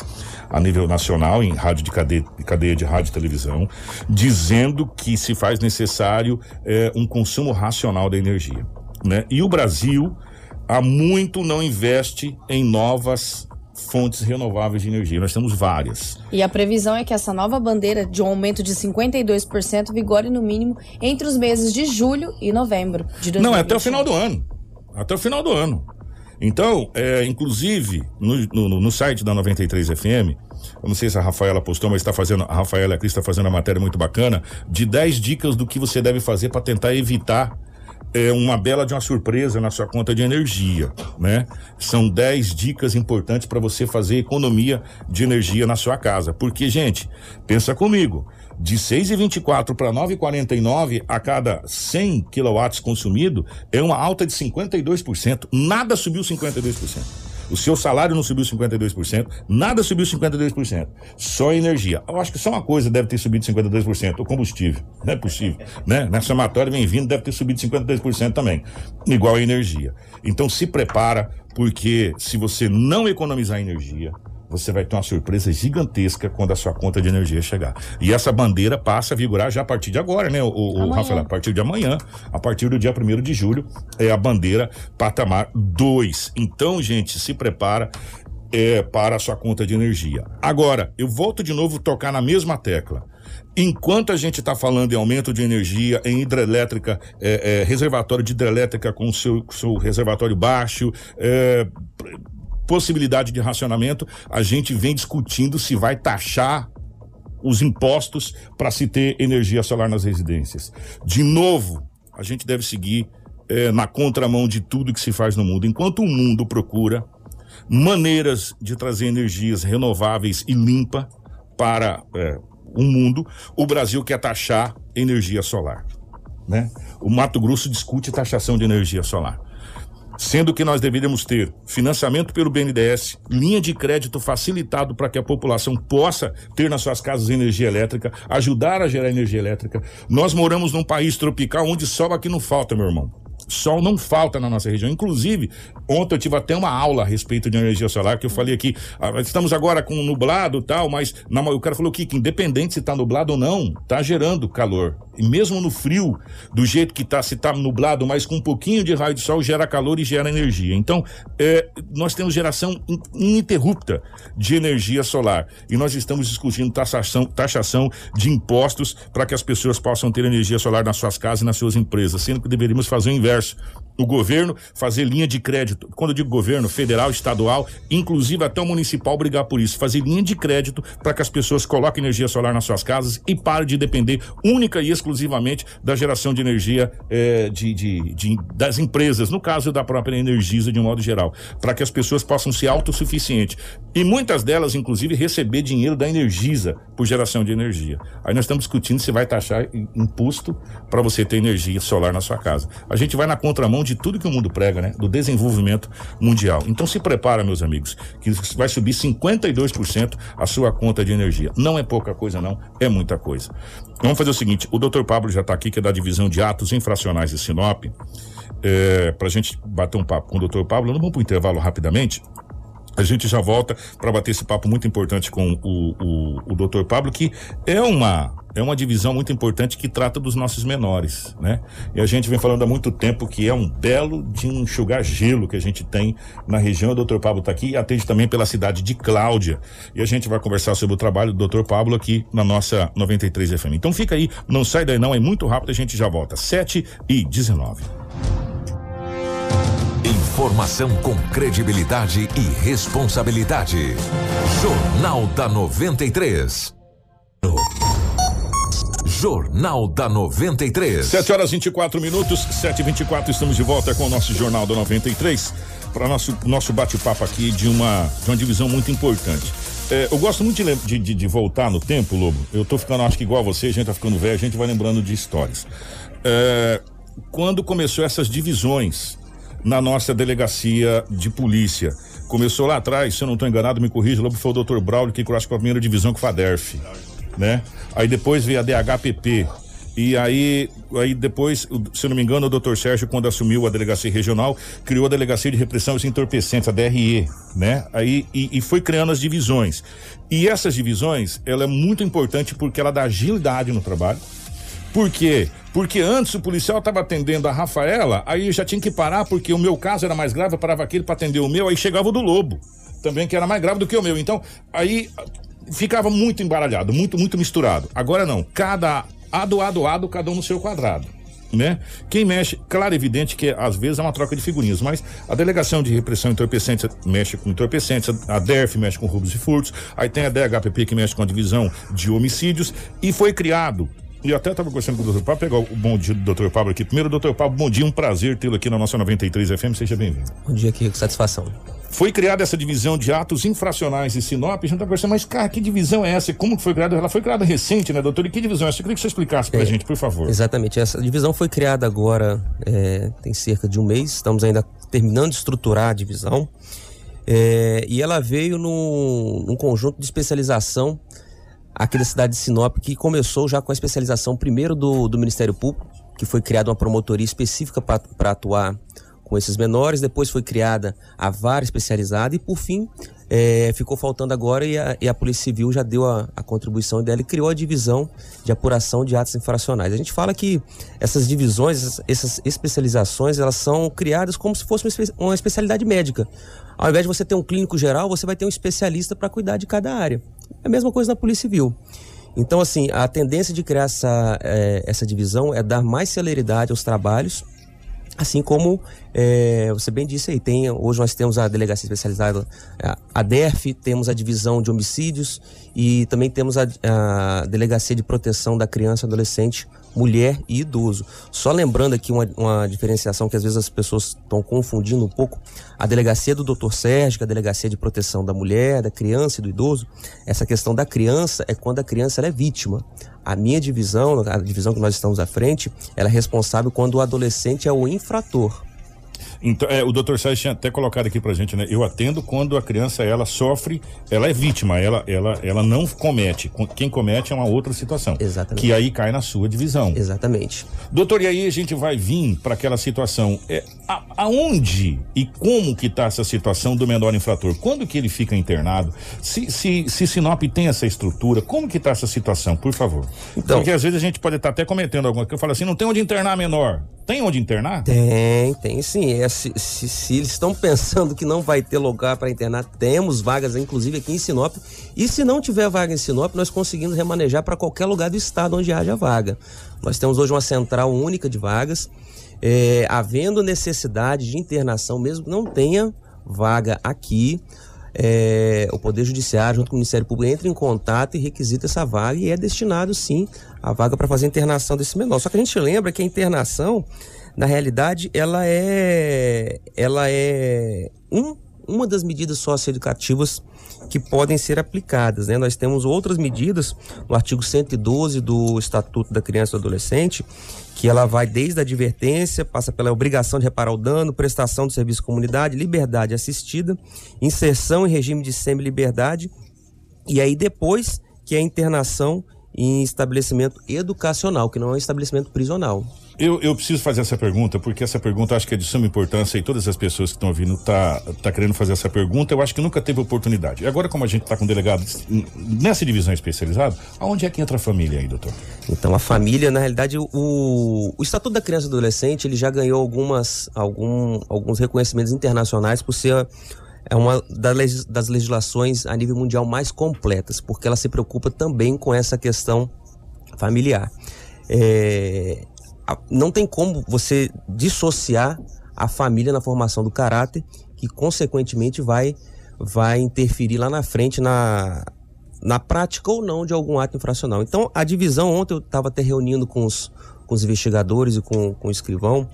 [SPEAKER 2] a nível nacional, em rádio de cadeia, de cadeia de rádio e televisão, dizendo que se faz necessário eh, um consumo racional da energia. Né? E o Brasil há muito não investe em novas fontes renováveis de energia. Nós temos várias.
[SPEAKER 3] E a previsão é que essa nova bandeira de um aumento de 52% vigore no mínimo entre os meses de julho e novembro de 2021.
[SPEAKER 2] Não, é até o final do ano. Até o final do ano. Então, é, inclusive, no, no- no site da 93 FM, eu não sei se a Rafaela postou, mas está fazendo, a Rafaela e a Cris está fazendo uma matéria muito bacana de 10 dicas do que você deve fazer para tentar evitar é, uma bela de uma surpresa na sua conta de energia, né? São 10 dicas importantes para você fazer economia de energia na sua casa. Porque, gente, pensa comigo, de 6,24 para 9,49 a cada 100 kW consumido é uma alta de 52%. Nada subiu 52%. O seu salário não subiu 52%, nada subiu 52%. Só a energia. Eu acho que só uma coisa deve ter subido 52%, o combustível. Não é possível, né? Nessa somatória vem vindo, deve ter subido 52% também. Igual a energia. Então se prepara, porque se você não economizar energia, você vai ter uma surpresa gigantesca quando a sua conta de energia chegar. E essa bandeira passa a vigorar já a partir de agora, né, o, o. Rafael? A partir de amanhã, a partir do dia 1 de julho, é a bandeira patamar 2. Então, gente, se prepara é, para a sua conta de energia. Agora, eu volto de novo tocar na mesma tecla. Enquanto a gente está falando em aumento de energia, em hidrelétrica, é, é, reservatório de hidrelétrica com seu, seu reservatório baixo, é, possibilidade de racionamento, a gente vem discutindo se vai taxar os impostos para se ter energia solar nas residências. De novo, a gente deve seguir eh, na contramão de tudo que se faz no mundo. Enquanto o mundo procura maneiras de trazer energias renováveis e limpa para eh, o mundo, o Brasil quer taxar energia solar. Né? O Mato Grosso discute taxação de energia solar. Sendo que nós deveríamos ter financiamento pelo BNDES, linha de crédito facilitado para que a população possa ter nas suas casas energia elétrica, ajudar a gerar energia elétrica. Nós moramos num país tropical onde sol aqui não falta, meu irmão. Sol não falta na nossa região. Inclusive, ontem eu tive até uma aula a respeito de energia solar, que eu falei aqui, ah, estamos agora com nublado tal, mas na, o cara falou que, que independente se está nublado ou não, está gerando calor. E mesmo no frio, do jeito que está, se está nublado, mas com um pouquinho de raio de sol, gera calor e gera energia. Então, é, nós temos geração ininterrupta de energia solar. E nós estamos discutindo taxação, taxação de impostos para que as pessoas possam ter energia solar nas suas casas e nas suas empresas, sendo que deveríamos fazer o inverso there's o governo fazer linha de crédito. Quando eu digo governo, federal, estadual, inclusive até o municipal brigar por isso, fazer linha de crédito para que as pessoas coloquem energia solar nas suas casas e parem de depender única e exclusivamente da geração de energia eh, de, de, de, das empresas, no caso da própria Energisa de um modo geral, para que as pessoas possam ser autossuficientes. E muitas delas, inclusive, receber dinheiro da Energisa por geração de energia. Aí nós estamos discutindo se vai taxar imposto para você ter energia solar na sua casa. A gente vai na contramão de tudo que o mundo prega, né? Do desenvolvimento mundial. Então se prepara, meus amigos, que vai subir 52% a sua conta de energia. Não é pouca coisa, não, é muita coisa. Vamos fazer o seguinte: o doutor Pablo já está aqui, que é da divisão de atos infracionais de Sinop. É, para a gente bater um papo com o doutor Pablo, vamos para o intervalo rapidamente. A gente já volta para bater esse papo muito importante com o, o, o doutor Pablo, que é uma é uma divisão muito importante que trata dos nossos menores, né? E a gente vem falando há muito tempo que é um belo de um enxugar gelo que a gente tem na região. O doutor Pablo está aqui e atende também pela cidade de Cláudia. E a gente vai conversar sobre o trabalho do doutor Pablo aqui na nossa 93 FM. Então fica aí, não sai daí não, é muito rápido, a gente já volta. 7 e 19.
[SPEAKER 1] Informação com credibilidade e responsabilidade. Jornal da 93. Jornal da 93.
[SPEAKER 2] 7 horas 24 minutos, 7 e 24 estamos de volta com o nosso Jornal da 93 para nosso nosso bate-papo aqui de uma, de uma divisão muito importante. É, eu gosto muito de, de, de, voltar no tempo, Lobo. Eu tô ficando, acho que igual a você, a gente tá ficando velho, a gente vai lembrando de histórias. É, quando começou essas divisões na nossa delegacia de polícia. Começou lá atrás, se eu não estou enganado, me corrija, Lobo foi o Dr. Braulio que cruzou com a primeira divisão com o FADERF, né? Aí depois veio a DHPP. E aí, aí depois, se eu não me engano, o doutor Sérgio, quando assumiu a delegacia regional, criou a delegacia de repressão aos entorpecentes, a DRE, né? Aí, e, e, foi criando as divisões. E essas divisões, ela é muito importante porque ela dá agilidade no trabalho. Por quê? Porque antes o policial estava atendendo a Rafaela, aí já tinha que parar porque o meu caso era mais grave, eu parava aquele para atender o meu, aí chegava o do Lobo, também que era mais grave do que o meu. Então, aí ficava muito embaralhado, muito, muito misturado. Agora não, cada ado, ado, cada um no seu quadrado. Né? Quem mexe, claro, evidente que às vezes é uma troca de figurinhas, mas a delegação de repressão entorpecentes mexe com entorpecentes, a DERF mexe com roubos e furtos, aí tem a DHPP que mexe com a divisão de homicídios e foi criado e até estava conversando com o doutor Pablo, pegar o bom dia do doutor Pablo aqui. Primeiro, doutor Pablo, bom dia, um prazer tê-lo aqui na nossa 93 FM, seja bem-vindo.
[SPEAKER 6] Bom dia, aqui, com satisfação.
[SPEAKER 2] Foi criada essa divisão de atos infracionais em Sinop, a gente está conversando, mas cara, que divisão é essa? E como foi criada? Ela foi criada recente, né, doutor? E que divisão é essa? Eu queria que você explicasse para a é, gente, por favor.
[SPEAKER 6] Exatamente, essa divisão foi criada agora, é, tem cerca de um mês, estamos ainda terminando de estruturar a divisão. É, e ela veio num, num conjunto de especialização aqui da cidade de Sinop, que começou já com a especialização primeiro do, do Ministério Público, que foi criada uma promotoria específica para atuar com esses menores, depois foi criada a vara especializada e, por fim, é, ficou faltando agora e a, e a, Polícia Civil já deu a, a, contribuição dela e criou a divisão de apuração de atos infracionais. A gente fala que essas divisões, essas especializações, elas são criadas como se fosse uma, uma especialidade médica. Ao invés de você ter um clínico geral, você vai ter um especialista para cuidar de cada área. É a mesma coisa na Polícia Civil. Então, assim, a tendência de criar essa, é, essa divisão é dar mais celeridade aos trabalhos, assim como é, você bem disse aí, tem, hoje nós temos a delegacia especializada, a DERF, temos a divisão de homicídios e também temos a, a delegacia de proteção da criança e adolescente mulher e idoso. Só lembrando aqui uma, uma diferenciação que às vezes as pessoas estão confundindo um pouco. A delegacia do Dr. Sérgio, é a delegacia de proteção da mulher, da criança e do idoso, essa questão da criança é quando a criança é vítima. A minha divisão, a divisão que nós estamos à frente, ela é responsável quando o adolescente é o infrator.
[SPEAKER 2] Então, é, o doutor Sérgio tinha até colocado aqui pra gente, né? Eu atendo quando a criança ela sofre, ela é vítima, ela, ela, ela não comete. Quem comete é uma outra situação.
[SPEAKER 6] Exatamente.
[SPEAKER 2] Que aí cai na sua divisão.
[SPEAKER 6] Exatamente.
[SPEAKER 2] Doutor, e aí a gente vai vir para aquela situação. É, a, aonde e como que tá essa situação do menor infrator? Quando que ele fica internado? Se, se, se Sinop tem essa estrutura, como que tá essa situação, por favor?
[SPEAKER 6] Então-
[SPEAKER 2] Porque às vezes a gente pode estar até cometendo alguma coisa. Eu falo assim, não tem onde internar menor. Tem onde internar?
[SPEAKER 6] Tem, tem sim. É, se, se- se eles estão pensando que não vai ter lugar para internar, temos vagas, inclusive aqui em Sinop. E se não tiver vaga em Sinop, nós conseguimos remanejar para qualquer lugar do estado onde haja vaga. Nós temos hoje uma central única de vagas. É, havendo necessidade de internação, mesmo que não tenha vaga aqui, é, o Poder Judiciário, junto com o Ministério Público, entra em contato e requisita essa vaga e é destinado, sim, a vaga para fazer a internação desse menor. Só que a gente lembra que a internação, na realidade, ela é, ela é um, uma das medidas socioeducativas que podem ser aplicadas. Né? Nós temos outras medidas no artigo 112 do Estatuto da Criança e do Adolescente, que ela vai desde a advertência, passa pela obrigação de reparar o dano, prestação de serviço comunidade, liberdade assistida, inserção em regime de semi-liberdade e aí depois que é a internação em estabelecimento educacional, que não é um estabelecimento prisional.
[SPEAKER 2] Eu, eu preciso fazer essa pergunta, porque essa pergunta acho que é de suma importância e todas as pessoas que estão ouvindo tá, tá querendo fazer essa pergunta, eu acho que nunca teve oportunidade. Agora, como a gente está com delegados nessa divisão especializada, aonde é que entra a família aí, doutor?
[SPEAKER 6] Então a família, na realidade, o, o Estatuto da Criança e do Adolescente, ele já ganhou algumas, algum, alguns reconhecimentos internacionais por ser é uma das legislações a nível mundial mais completas, porque ela se preocupa também com essa questão familiar. É, não tem como você dissociar a família na formação do caráter, que consequentemente vai, vai interferir lá na frente na, na prática ou não de algum ato infracional. Então, a divisão, ontem eu estava até reunindo com os, com os investigadores e com, com o escrivão,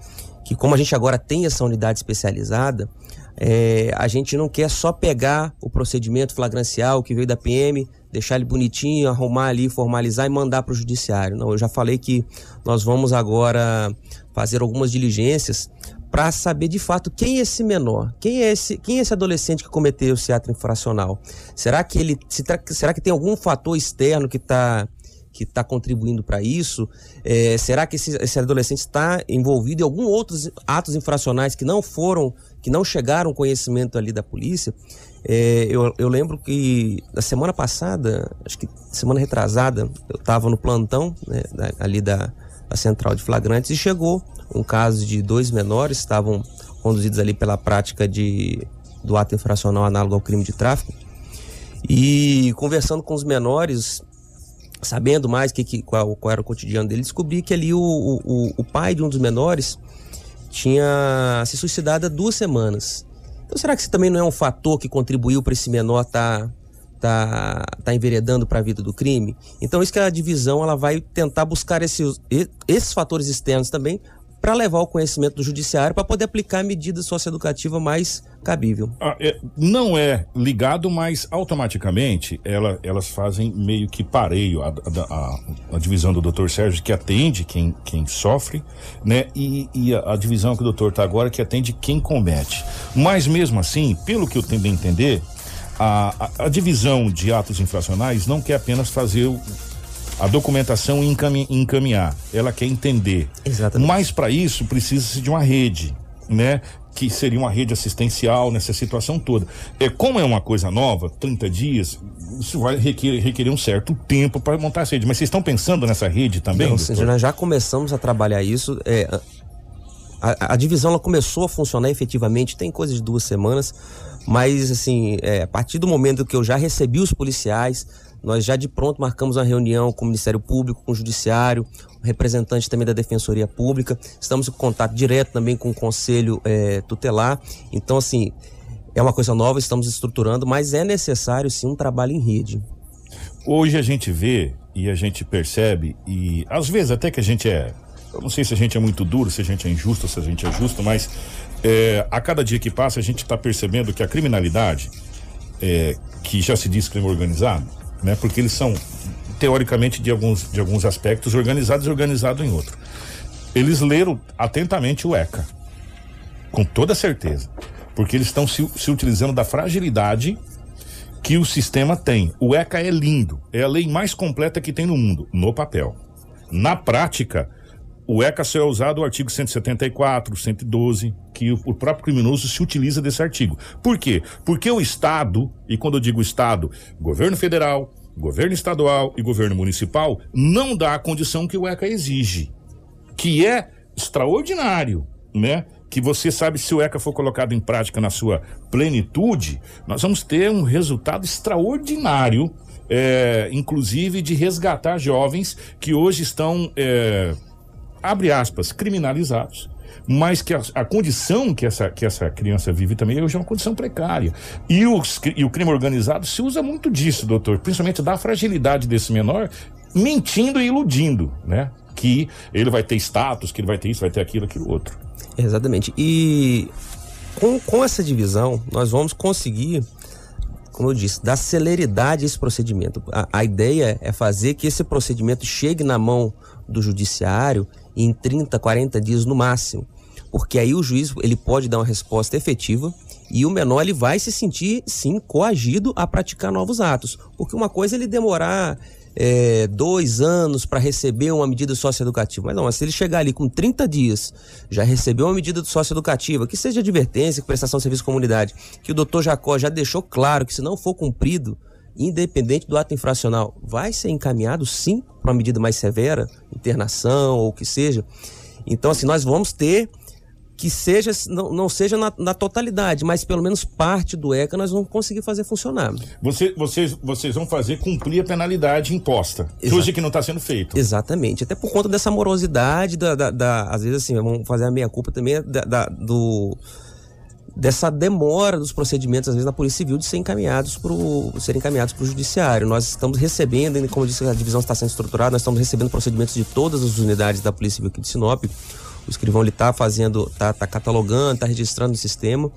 [SPEAKER 6] que como a gente agora tem essa unidade especializada, é, a gente não quer só pegar o procedimento flagrancial que veio da PM, deixar ele bonitinho, arrumar ali, formalizar e mandar para o judiciário. Não, eu já falei que nós vamos agora fazer algumas diligências para saber de fato quem é esse menor, quem é esse, quem é esse adolescente que cometeu esse ato infracional. Será que ele, será que tem algum fator externo que está que está contribuindo para isso? É, será que esse, esse adolescente está envolvido em algum outros atos infracionais que não foram, que não chegaram ao conhecimento ali da polícia? É, eu, eu lembro que na semana passada, acho que semana retrasada, eu estava no plantão né, da- ali da, da central de flagrantes e chegou um caso de dois menores estavam conduzidos ali pela prática de, do ato infracional análogo ao crime de tráfico. E conversando com os menores, sabendo mais que, que, qual, qual era o cotidiano dele, descobri que ali o, o, o pai de um dos menores tinha se suicidado há duas semanas. Então será que isso também não é um fator que contribuiu para esse menor estar tá, tá enveredando para a vida do crime? Então isso que a divisão ela vai tentar buscar esses, esses fatores externos também para levar ao conhecimento do judiciário para poder aplicar medida socioeducativa mais cabível.
[SPEAKER 2] Ah, é, não é ligado, mas automaticamente ela- elas fazem meio que pareio a, a- a- a divisão do Dr. Sérgio que atende quem, quem sofre, né? E, e a, divisão que o doutor está agora que atende quem comete. Mas mesmo assim, pelo que eu tendo a entender, a, a- a divisão de atos infracionais não quer apenas fazer o- a documentação e encami- encaminhar, ela quer entender.
[SPEAKER 6] Exatamente.
[SPEAKER 2] Mas para isso precisa-se de uma rede, né? Que seria uma rede assistencial nessa situação toda. É como é uma coisa nova, 30 dias, isso vai requerer, requerer um certo tempo para montar essa rede. Mas vocês estão pensando nessa rede também?
[SPEAKER 6] Não, sim, nós já começamos a trabalhar isso. é, a, a divisão ela começou a funcionar efetivamente tem coisa de duas semanas, mas assim, é, a partir do momento que eu já recebi os policiais, nós já de pronto marcamos uma reunião com o Ministério Público, com o Judiciário, representante também da Defensoria Pública. Estamos em contato direto também com o Conselho é, Tutelar. Então, assim, é uma coisa nova, estamos estruturando, mas é necessário sim um trabalho em rede.
[SPEAKER 2] Hoje a gente vê e a gente percebe, e às vezes até que a gente é. Eu não sei se a gente é muito duro, se a gente é injusto, se a gente é justo, mas é, a cada dia que passa a gente está percebendo que a criminalidade, é, que já se diz crime organizado, né? Porque eles são, teoricamente, de alguns, de alguns aspectos organizados e organizados em outro. Eles leram atentamente o ECA. Com toda certeza. Porque eles estão se, se utilizando da fragilidade que o sistema tem. O ECA é lindo, é a lei mais completa que tem no mundo, no papel. Na prática, o ECA só é usado o artigo 174, 112, que o, próprio criminoso se utiliza desse artigo. Por quê? Porque o Estado, e quando eu digo Estado, governo federal, governo estadual e governo municipal, não dá a condição que o ECA exige, que é extraordinário, né? que você sabe se o ECA for colocado em prática na sua plenitude, nós vamos ter um resultado extraordinário, é, inclusive de resgatar jovens que hoje estão, é, abre aspas, criminalizados. Mas que a, a, condição que essa, que essa criança vive também hoje é uma condição precária. E, os, e o crime organizado se usa muito disso, doutor, principalmente da fragilidade desse menor, mentindo e iludindo, né? Que ele vai ter status, que ele vai ter isso, vai ter aquilo, aquilo outro.
[SPEAKER 6] Exatamente. E com, com essa divisão, nós vamos conseguir, como eu disse, dar celeridade a esse procedimento. A, a ideia é fazer que esse procedimento chegue na mão do judiciário em 30, 40 dias no máximo. Porque aí o juiz ele pode dar uma resposta efetiva e o menor ele vai se sentir, sim, coagido a praticar novos atos. Porque uma coisa é ele demorar é, dois anos para receber uma medida socioeducativa. Mas não, mas se ele chegar ali com 30 dias, já recebeu uma medida socioeducativa, que seja advertência, prestação de serviço à comunidade, que o doutor Jacó já deixou claro que se não for cumprido, independente do ato infracional, vai ser encaminhado sim para uma medida mais severa, internação ou o que seja. Então, assim, nós vamos ter que seja, não, não seja na, na, totalidade, mas pelo menos parte do ECA nós vamos conseguir fazer funcionar.
[SPEAKER 2] Você, vocês, vocês vão fazer cumprir a penalidade imposta, Exato. hoje que não está sendo feito.
[SPEAKER 6] Exatamente, até por conta dessa morosidade, da, da, da, às vezes assim, vamos fazer a meia-culpa também da, da, do dessa demora dos procedimentos, às vezes, na Polícia Civil de ser encaminhados pro, serem encaminhados para o Judiciário. Nós estamos recebendo, como eu disse, a divisão está sendo estruturada, nós estamos recebendo procedimentos de todas as unidades da Polícia Civil aqui de Sinop o escrivão ele tá fazendo, tá, tá catalogando, tá registrando no sistema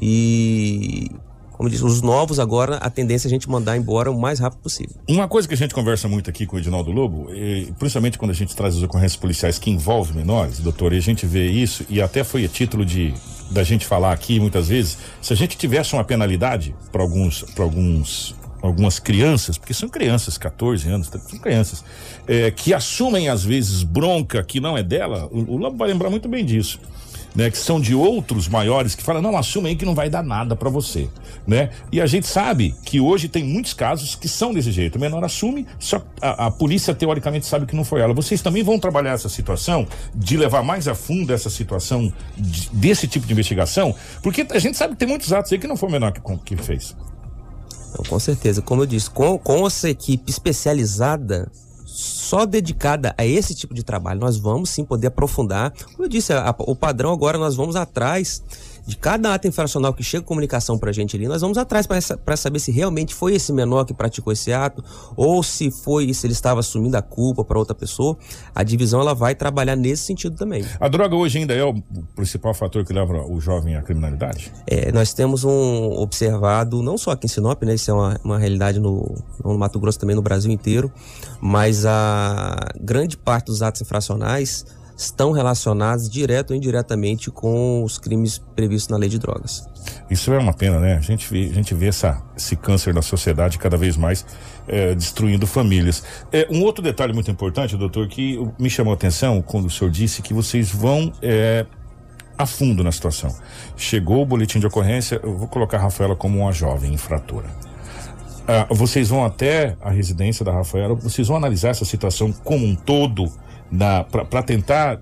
[SPEAKER 6] e como disse, os novos agora, a tendência é a gente mandar embora o mais rápido possível.
[SPEAKER 2] Uma coisa que a gente conversa muito aqui com o Edinaldo Lobo, e, principalmente quando a gente traz as ocorrências policiais que envolvem menores, doutor, e a gente vê isso, e até foi título de da gente falar aqui muitas vezes, se a gente tivesse uma penalidade para alguns, para alguns algumas crianças, porque são crianças, 14 anos, são crianças, é, que assumem às vezes bronca que não é dela, o, o Lobo vai lembrar muito bem disso. Né, que são de outros maiores que falam, não, assume aí que não vai dar nada para você, né? E a gente sabe que hoje tem muitos casos que são desse jeito. O menor assume, só a, a, polícia teoricamente sabe que não foi ela. Vocês também vão trabalhar essa situação de levar mais a fundo essa situação de, desse tipo de investigação, porque a gente sabe que tem muitos atos aí que não foi o menor que, que fez.
[SPEAKER 6] Então, com certeza, como eu disse, com, com essa equipe especializada, só dedicada a esse tipo de trabalho, nós vamos sim poder aprofundar. Como eu disse, a, a, o padrão agora nós vamos atrás de cada ato infracional que chega comunicação pra gente ali, nós vamos atrás para saber se realmente foi esse menor que praticou esse ato ou se foi, se ele estava assumindo a culpa para outra pessoa. A divisão ela vai trabalhar nesse sentido também.
[SPEAKER 2] A droga hoje ainda é o principal fator que leva o jovem à criminalidade?
[SPEAKER 6] É, nós temos um observado, não só aqui em Sinop, né? Isso é uma, uma realidade no, no Mato Grosso também, no Brasil inteiro, mas a grande parte dos atos infracionais estão relacionados direto ou indiretamente com os crimes previstos na lei de drogas.
[SPEAKER 2] Isso é uma pena, né? A gente vê, a gente vê essa, esse câncer na sociedade cada vez mais é, destruindo famílias. É, um outro detalhe muito importante, doutor, que me chamou a atenção quando o senhor disse que vocês vão é, a fundo na situação. Chegou o boletim de ocorrência, eu vou colocar a Rafaela como uma jovem infratora. Ah, vocês vão até a residência da Rafaela, vocês vão analisar essa situação como um todo para tentar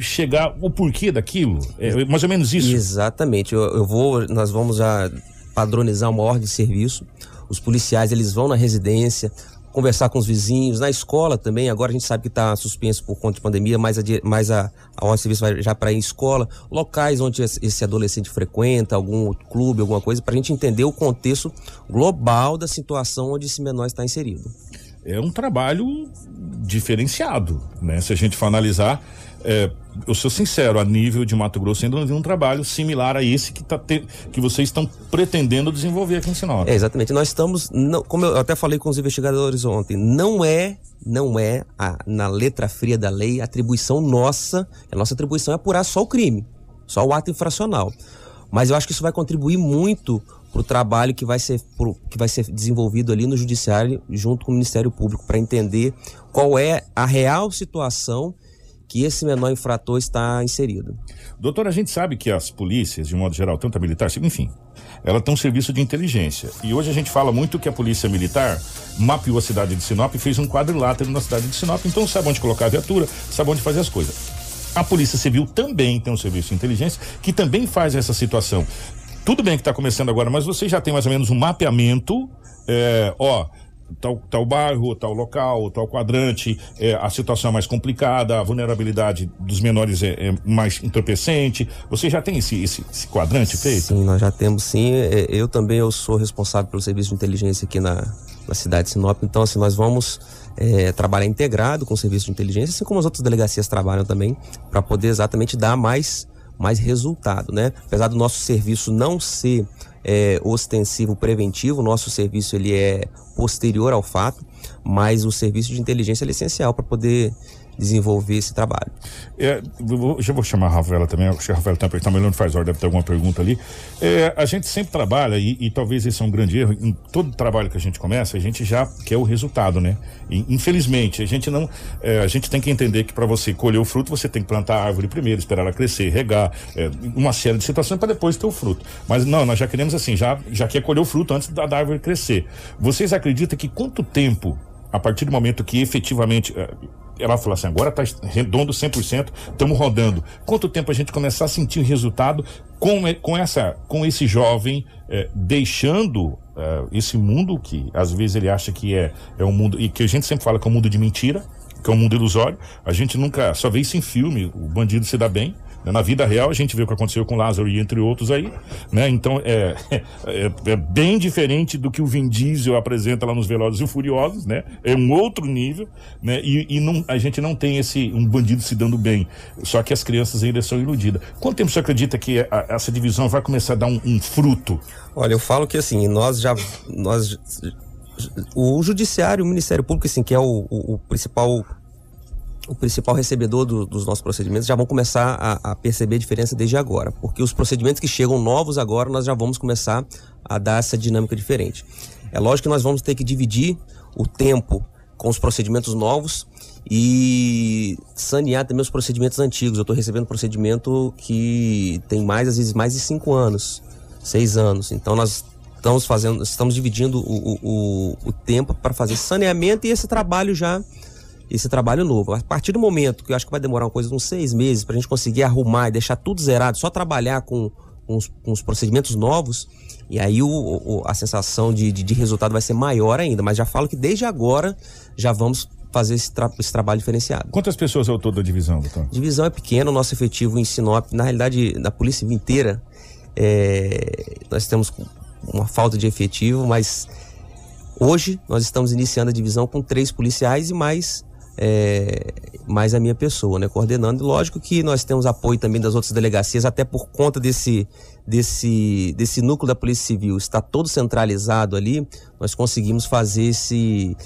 [SPEAKER 2] chegar o porquê daquilo? É mais ou menos isso?
[SPEAKER 6] Exatamente. Eu, eu vou, nós vamos já padronizar uma ordem de serviço. Os policiais eles vão na residência, conversar com os vizinhos, na escola também. Agora a gente sabe que está suspenso por conta de pandemia, mas a, mas a, a ordem de serviço vai já para em escola, locais onde esse adolescente frequenta, algum clube, alguma coisa, para a gente entender o contexto global da situação onde esse menor está inserido
[SPEAKER 2] é um trabalho diferenciado, né? Se a gente for analisar, é, eu sou sincero, a nível de Mato Grosso ainda não vi um trabalho similar a esse que, tá te, que vocês estão pretendendo desenvolver aqui em Sinop.
[SPEAKER 6] É, exatamente. Nós estamos, não, como eu até falei com os investigadores ontem, não é, não é a, na letra fria da lei atribuição nossa. A nossa atribuição é apurar só o crime só o ato infracional. Mas eu acho que isso vai contribuir muito para o trabalho que vai, ser, pro, que vai ser desenvolvido ali no Judiciário, junto com o Ministério Público, para entender qual é a real situação que esse menor infrator está inserido.
[SPEAKER 2] Doutor, a gente sabe que as polícias, de modo geral, tanto a militar, enfim, ela tem um serviço de inteligência. E hoje a gente fala muito que a polícia militar mapeou a cidade de Sinop e fez um quadrilátero na cidade de Sinop. Então sabe onde colocar a viatura, sabe onde fazer as coisas. A Polícia Civil também tem um serviço de inteligência que também faz essa situação. Tudo bem que está começando agora, mas você já tem mais ou menos um mapeamento. É, ó, tal, tal bairro, tal local, tal quadrante, é, a situação é mais complicada, a vulnerabilidade dos menores é, é mais entorpecente. Você já tem esse, esse, esse, quadrante feito?
[SPEAKER 6] Sim, nós já temos sim. É, eu também eu sou responsável pelo serviço de inteligência aqui na, na cidade de Sinop. Então, assim, nós vamos é, trabalhar integrado com o serviço de inteligência, assim como as outras delegacias trabalham também, para poder exatamente dar mais, mais resultado, né? Apesar do nosso serviço não ser é, ostensivo preventivo, nosso serviço ele é posterior ao fato, mas o serviço de inteligência é essencial para poder desenvolver esse trabalho.
[SPEAKER 2] É, já vou chamar a Rafaela também, acho que a Rafaela está também não faz hora, deve ter alguma pergunta ali. É, a gente sempre trabalha, e, e, talvez esse é um grande erro, em todo trabalho que a gente começa, a gente já quer o resultado, né? E, infelizmente, a gente não. É, a gente tem que entender que para você colher o fruto, você tem que plantar a árvore primeiro, esperar ela crescer, regar, é, uma série de situações para depois ter o fruto. Mas não, nós já queremos assim, já, já quer colher o fruto antes da, da árvore crescer. Vocês acreditam que quanto tempo a partir do momento que efetivamente é, ela falou assim, agora está redondo 100%, estamos rodando. Quanto tempo a gente começar a sentir o resultado com, com, essa, com esse jovem é, deixando é, esse mundo que às vezes ele acha que é, é um mundo, e que a gente sempre fala que é um mundo de mentira, que é um mundo ilusório. A gente nunca, só vê isso em filme, o bandido se dá bem. Na vida real, a gente vê o que aconteceu com Lázaro e entre outros aí, né? Então, é, <laughs> é, é, bem diferente do que o Vin Diesel apresenta lá nos Velozes e Furiosos, né? É um outro nível, né? E, e não, a gente não tem esse, um bandido se dando bem. Só que as crianças ainda são iludidas. Quanto tempo você acredita que a, essa divisão vai começar a dar um, um fruto?
[SPEAKER 6] Olha, eu falo que assim, nós já, nós o judiciário, o Ministério Público, assim, que é o, o, o principal o principal recebedor do, dos nossos procedimentos já vão começar a, a, perceber a diferença desde agora, porque os procedimentos que chegam novos agora nós já vamos começar a dar essa dinâmica diferente. É lógico que nós vamos ter que dividir o tempo com os procedimentos novos e sanear também os procedimentos antigos. Eu estou recebendo procedimento que tem mais, às vezes, mais de cinco anos, seis anos. Então nós estamos fazendo, estamos dividindo o, o, o tempo para fazer saneamento e esse trabalho já esse trabalho novo. A partir do momento que eu acho que vai demorar uma coisa de uns seis meses para a gente conseguir arrumar e deixar tudo zerado, só trabalhar com, com, os, com os procedimentos novos, e aí o, o, a sensação de, de, de, resultado vai ser maior ainda. Mas já falo que desde agora já vamos fazer esse, tra esse trabalho diferenciado.
[SPEAKER 2] Quantas pessoas é o todo da divisão, doutor?
[SPEAKER 6] Divisão é pequena, o nosso efetivo em Sinop, na realidade, na polícia inteira, é, nós temos uma falta de efetivo, mas hoje nós estamos iniciando a divisão com três policiais e mais é, mais a minha pessoa, né, coordenando. Lógico que nós temos apoio também das outras delegacias, até por conta desse, desse, desse núcleo da Polícia Civil está todo centralizado ali, nós conseguimos fazer esse,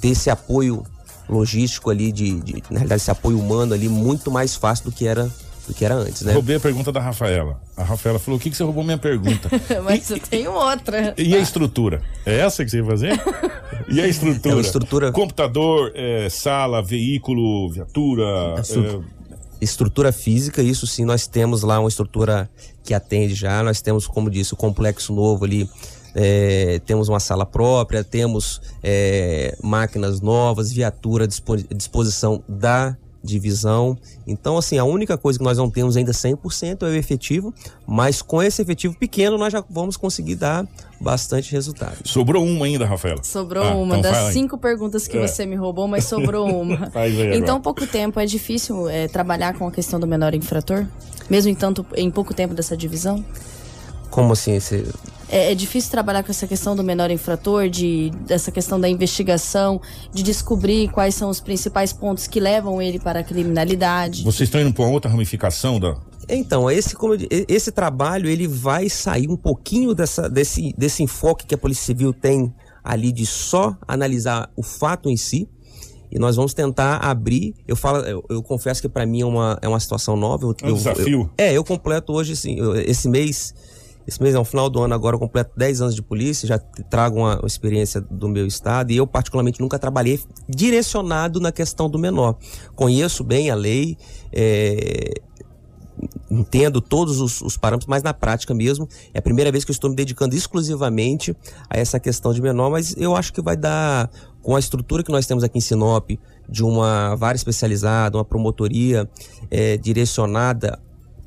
[SPEAKER 6] ter esse apoio logístico ali, de, de, na realidade, esse apoio humano ali muito mais fácil do que era do que era antes, né?
[SPEAKER 2] Roubei a pergunta da Rafaela. A Rafaela falou: o que, que você roubou minha pergunta? <laughs>
[SPEAKER 3] Mas e, eu tenho outra.
[SPEAKER 2] E a estrutura? É essa que você ia fazer? E a estrutura? É
[SPEAKER 6] estrutura...
[SPEAKER 2] Computador, é, sala, veículo, viatura. É...
[SPEAKER 6] Estrutura física, isso sim, nós temos lá uma estrutura que atende já. Nós temos, como disse, o complexo novo ali. É, temos uma sala própria, temos é, máquinas novas, viatura à disposição da divisão. Então, assim, a única coisa que nós não temos ainda 100% é o efetivo, mas com esse efetivo pequeno nós já vamos conseguir dar bastante resultado.
[SPEAKER 2] Sobrou uma ainda, Rafaela?
[SPEAKER 3] Sobrou ah, uma, então das cinco perguntas que é. você me roubou, mas sobrou <laughs> uma.
[SPEAKER 2] em
[SPEAKER 3] então, pouco tempo, é difícil é, trabalhar com a questão do menor infrator? Mesmo em, tanto, em pouco tempo dessa divisão?
[SPEAKER 6] Como assim? Esse
[SPEAKER 3] é, é, difícil trabalhar com essa questão do menor infrator, de, dessa questão da investigação, de descobrir quais são os principais pontos que levam ele para a criminalidade.
[SPEAKER 2] Vocês estão indo para outra ramificação da,
[SPEAKER 6] então, esse, como esse trabalho ele vai sair um pouquinho dessa, desse, desse enfoque que a Polícia Civil tem ali de só analisar o fato em si e nós vamos tentar abrir. Eu falo, eu, eu confesso que para mim é uma, é uma situação nova. Eu,
[SPEAKER 2] É um desafio.
[SPEAKER 6] eu- é, eu completo hoje, assim, eu- esse mês. Esse mês, no final do ano, agora eu completo 10 anos de polícia, já trago uma, experiência do meu estado e eu, particularmente, nunca trabalhei direcionado na questão do menor. Conheço bem a lei, é, entendo todos os, os parâmetros, mas na prática mesmo, é a primeira vez que eu estou me dedicando exclusivamente a essa questão de menor, mas eu acho que vai dar, com a estrutura que nós temos aqui em Sinop, de uma vara especializada, uma promotoria eh, direcionada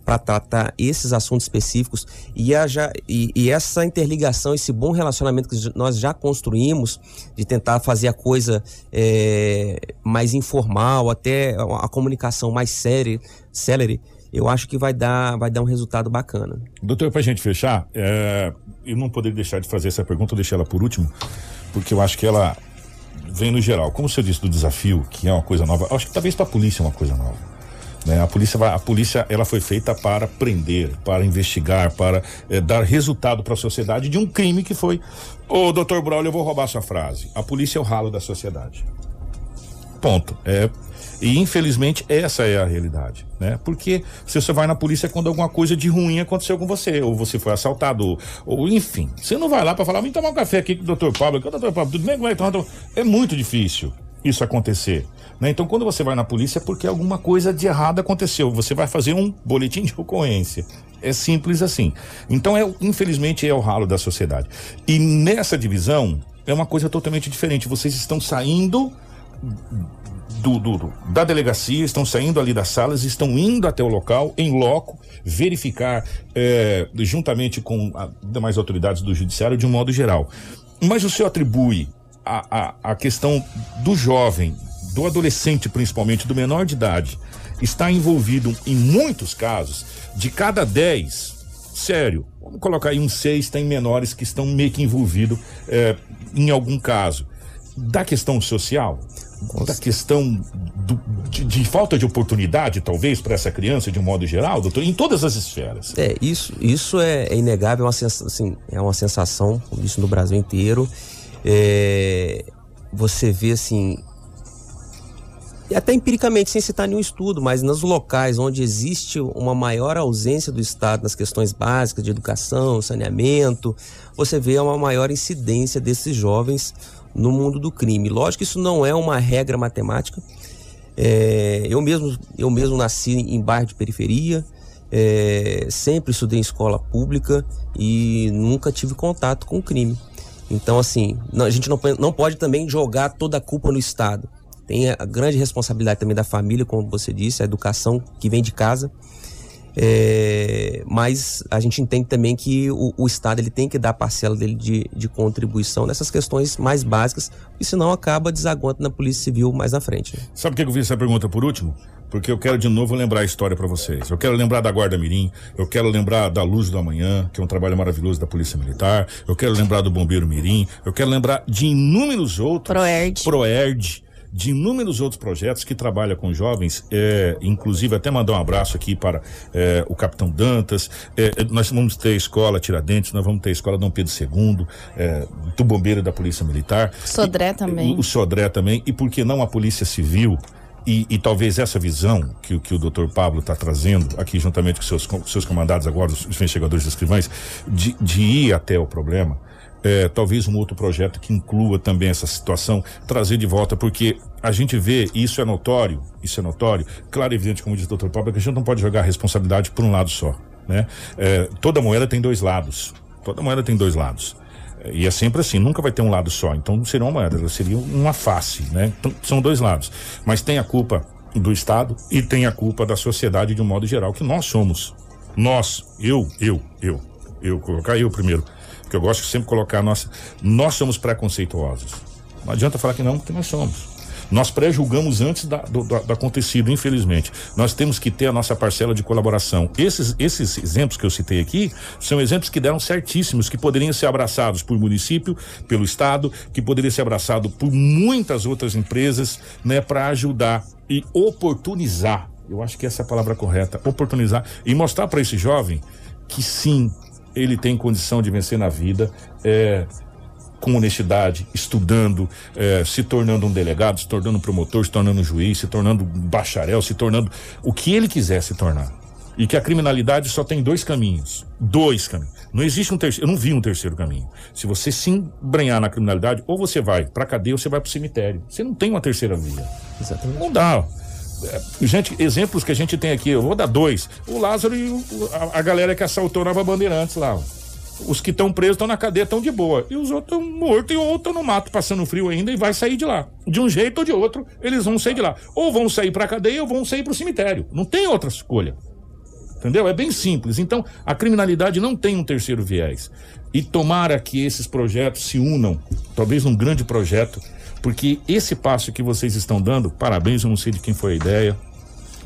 [SPEAKER 6] para tratar esses assuntos específicos e, a já, e, e essa interligação, esse bom relacionamento que nós já construímos de tentar fazer a coisa eh, mais informal, até a, a comunicação mais séria, célere, eu acho que vai dar, vai dar um resultado bacana.
[SPEAKER 2] Doutor, pra gente fechar, é, eu não poderia deixar de fazer essa pergunta, eu deixei ela por último, porque eu acho que ela vem no geral. Como o senhor disse do desafio, que é uma coisa nova, acho que talvez para a polícia é uma coisa nova. Né? A polícia, vai- a polícia, ela foi feita para prender, para investigar, para é, dar resultado para a sociedade de um crime que foi. Ô, doutor Braulio, eu vou roubar sua frase. A polícia é o ralo da sociedade. Ponto. É, e infelizmente essa é a realidade, né? Porque se você vai na polícia quando alguma coisa de ruim aconteceu com você, ou você foi assaltado, ou, ou enfim, você não vai lá para falar, vem tomar um café aqui com o doutor Pablo, que o doutor Pablo, tudo bem? Como é que tá? É muito difícil isso acontecer. Né? Então, quando você vai na polícia é porque alguma coisa de errado aconteceu. Você vai fazer um boletim de ocorrência. É simples assim. Então, é, infelizmente, é o ralo da sociedade. E nessa divisão, é uma coisa totalmente diferente. Vocês estão saindo do, do- da delegacia, estão saindo ali das salas, estão indo até o local, em loco, verificar, eh, juntamente com as demais autoridades do judiciário, de um modo geral. Mas o senhor atribui a, a, a questão do jovem, do adolescente principalmente, do menor de idade, está envolvido em muitos casos, de cada 10, sério, vamos colocar aí uns seis, tem menores que estão meio que envolvidos eh, em algum caso. Da questão social, da questão do- de, de falta de oportunidade, talvez, para essa criança, de um modo geral, doutor, em todas as esferas.
[SPEAKER 6] É, isso, isso é, é inegável, é uma, sensa- assim, é uma sensação, isso no Brasil inteiro. É, você vê assim, e até empiricamente, sem citar nenhum estudo, mas nos locais onde existe uma maior ausência do Estado nas questões básicas de educação, saneamento, você vê uma maior incidência desses jovens no mundo do crime. Lógico que isso não é uma regra matemática. É, eu, mesmo, eu mesmo nasci em bairro de periferia, é, sempre estudei em escola pública e nunca tive contato com o crime. Então, assim, a gente não, não pode também jogar toda a culpa no Estado. Tem a grande responsabilidade também da família, como você disse, a educação que vem de casa. É, mas a gente entende também que o, o Estado ele tem que dar a parcela dele de, de contribuição nessas questões mais básicas, porque senão acaba desaguando na Polícia Civil mais na frente. né?
[SPEAKER 2] Sabe por que eu fiz essa pergunta por último? Porque eu quero de novo lembrar a história para vocês. Eu quero lembrar da Guarda Mirim, eu quero lembrar da Luz do Amanhã, que é um trabalho maravilhoso da Polícia Militar, eu quero lembrar do Bombeiro Mirim, eu quero lembrar de inúmeros outros.
[SPEAKER 3] Proerd.
[SPEAKER 2] Proerd, de inúmeros outros projetos que trabalham com jovens, é, inclusive até mandar um abraço aqui para é, o Capitão Dantas. É, é, nós vamos ter a escola Tiradentes, nós vamos ter a escola Dom Pedro II, é, do Bombeiro da Polícia Militar.
[SPEAKER 3] Sodré
[SPEAKER 2] E-
[SPEAKER 3] também.
[SPEAKER 2] O Sodré também, e por que não a Polícia Civil? E, e talvez essa visão que, o- que o doutor Pablo está trazendo aqui, juntamente com seus, com seus comandados agora, os os investigadores e escrivães, de, de ir até o problema, é, talvez um outro projeto que inclua também essa situação, trazer de volta, porque a gente vê, e isso é notório, isso é notório, claro e evidente, como diz o doutor Pablo, que a gente não pode jogar a responsabilidade por um lado só. Né? É, toda moeda tem dois lados. Toda moeda tem dois lados. E é sempre assim, nunca vai ter um lado só. Então não seria uma moeda, seria uma face, né? Então, são dois lados. Mas tem a culpa do Estado e tem a culpa da sociedade de um modo geral, que nós somos. Nós, eu, eu, eu, eu, colocar eu primeiro. Porque eu gosto de sempre colocar a nossa. Nós somos preconceituosos. Não adianta falar que não, porque nós somos. Nós pré-julgamos antes da- do, do- do acontecido, infelizmente. Nós temos que ter a nossa parcela de colaboração. Esses, esses exemplos que eu citei aqui são exemplos que deram certíssimos, que poderiam ser abraçados por município, pelo Estado, que poderiam ser abraçados por muitas outras empresas, né, para ajudar e oportunizar. Eu acho que essa é a palavra correta, oportunizar e mostrar para esse jovem que sim, ele tem condição de vencer na vida. É, com honestidade, estudando, eh, se tornando um delegado, se tornando um promotor, se tornando um juiz, se tornando um bacharel, se tornando o que ele quiser se tornar. E que a criminalidade só tem dois caminhos. Dois caminhos. Não existe um terceiro. Eu não vi um terceiro caminho. Se você se embrenhar na criminalidade, ou você vai pra cadeia ou você vai pro cemitério. Você não tem uma terceira via.
[SPEAKER 6] Exatamente.
[SPEAKER 2] Não dá. É, Gente, exemplos que a gente tem aqui, eu vou dar dois. O Lázaro e o- a, a galera que assaltou Nova Bandeirantes lá. Os que estão presos estão na cadeia, estão de boa. E os outros estão mortos e outros no mato, passando frio ainda e vai sair de lá. De um jeito ou de outro, eles vão sair de lá. Ou vão sair pra cadeia ou vão sair pro cemitério. Não tem outra escolha. Entendeu? É bem simples. Então, a criminalidade não tem um terceiro viés. E tomara que esses projetos se unam, talvez num grande projeto, porque esse passo que vocês estão dando, parabéns, eu não sei de quem foi a ideia,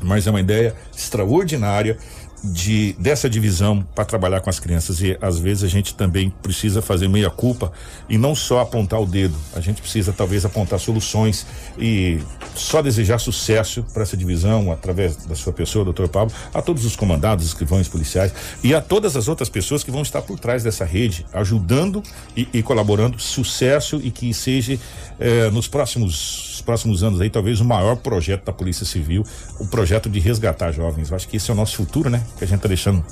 [SPEAKER 2] mas é uma ideia extraordinária de dessa divisão para trabalhar com as crianças e às vezes a gente também precisa fazer meia culpa e não só apontar o dedo, a gente precisa talvez apontar soluções e só desejar sucesso para essa divisão através da sua pessoa, doutor Pablo, a todos os comandados, escrivães policiais e a todas as outras pessoas que vão estar por trás dessa rede, ajudando e, e colaborando, sucesso e que seja eh, nos próximos os próximos anos aí, talvez o maior projeto da Polícia Civil, o projeto de resgatar jovens. Eu acho que esse é o nosso futuro, né? Que a gente tá deixando,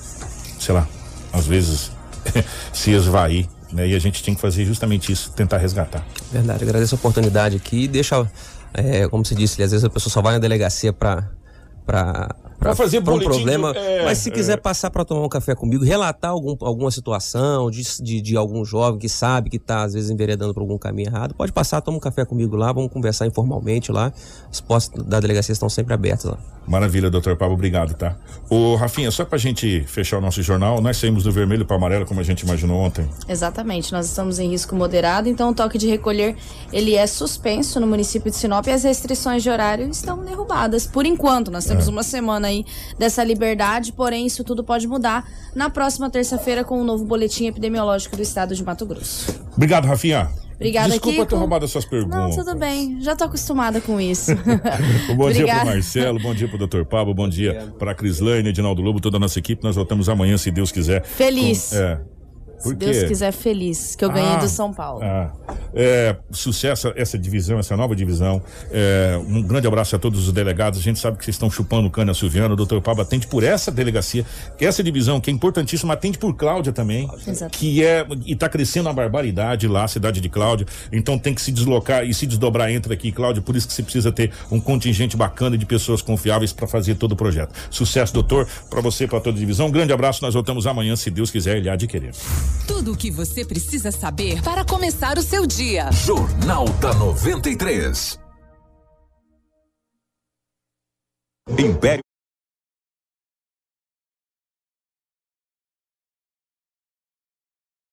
[SPEAKER 2] sei lá, às vezes <laughs> se esvair, né? E a gente tem que fazer justamente isso, tentar resgatar.
[SPEAKER 6] Verdade, agradeço a oportunidade aqui deixa, é, como você disse, às vezes a pessoa só vai na delegacia pra, pra,
[SPEAKER 2] Pra fazer
[SPEAKER 6] pra um problema.
[SPEAKER 2] é,
[SPEAKER 6] mas se quiser
[SPEAKER 2] é.
[SPEAKER 6] passar pra tomar um café comigo, relatar algum, alguma situação de, de, de algum jovem que sabe que tá às vezes enveredando por algum caminho errado, pode passar, toma um café comigo lá, vamos conversar informalmente lá. As postas da delegacia estão sempre abertas lá.
[SPEAKER 2] Maravilha, doutor Pablo, obrigado, tá? Ô, Rafinha, só pra gente fechar o nosso jornal, nós saímos do vermelho para amarelo, como a gente imaginou ontem.
[SPEAKER 3] Exatamente, nós estamos em risco moderado, então o toque de recolher ele é suspenso no município de Sinop e as restrições de horário estão derrubadas. Por enquanto, nós temos
[SPEAKER 2] É.
[SPEAKER 3] uma semana aí dessa liberdade, porém isso tudo pode mudar na próxima terça-feira com o novo boletim epidemiológico do estado de Mato Grosso.
[SPEAKER 2] Obrigado, Rafinha.
[SPEAKER 3] Obrigada,
[SPEAKER 2] Desculpa
[SPEAKER 3] Kiko.
[SPEAKER 2] ter roubado as suas
[SPEAKER 3] Não,
[SPEAKER 2] perguntas.
[SPEAKER 3] tudo bem, já tô acostumada com isso. <laughs>
[SPEAKER 2] Bom dia
[SPEAKER 3] Obrigada.
[SPEAKER 2] pro Marcelo, bom dia pro doutor Pablo, bom dia pra Crislane, Edinaldo Lobo, toda a nossa equipe. Nós voltamos amanhã, se Deus quiser.
[SPEAKER 3] Feliz.
[SPEAKER 2] Com- é. Por
[SPEAKER 3] Se Deus
[SPEAKER 2] quê?
[SPEAKER 3] quiser, feliz, que eu ganhei
[SPEAKER 2] Ah,
[SPEAKER 3] do São Paulo.
[SPEAKER 2] ah. É, sucesso essa divisão, essa nova divisão. É, um grande abraço a todos os delegados. A gente sabe que vocês estão chupando cana Silviano. O doutor Pablo atende por essa delegacia, que essa divisão, que é importantíssima, atende por Cláudia também.
[SPEAKER 3] Exato.
[SPEAKER 2] Que é. E tá crescendo uma barbaridade lá, a cidade de Cláudia. Então tem que se deslocar e se desdobrar entre aqui, Cláudia. Por isso que você precisa ter um contingente bacana de pessoas confiáveis para fazer todo o projeto. Sucesso, doutor, para você e para toda a divisão. Um grande abraço. Nós voltamos amanhã, se Deus quiser, ele há de querer.
[SPEAKER 5] Tudo o que você precisa saber para começar o seu dia.
[SPEAKER 1] Jornal da 93.
[SPEAKER 7] Império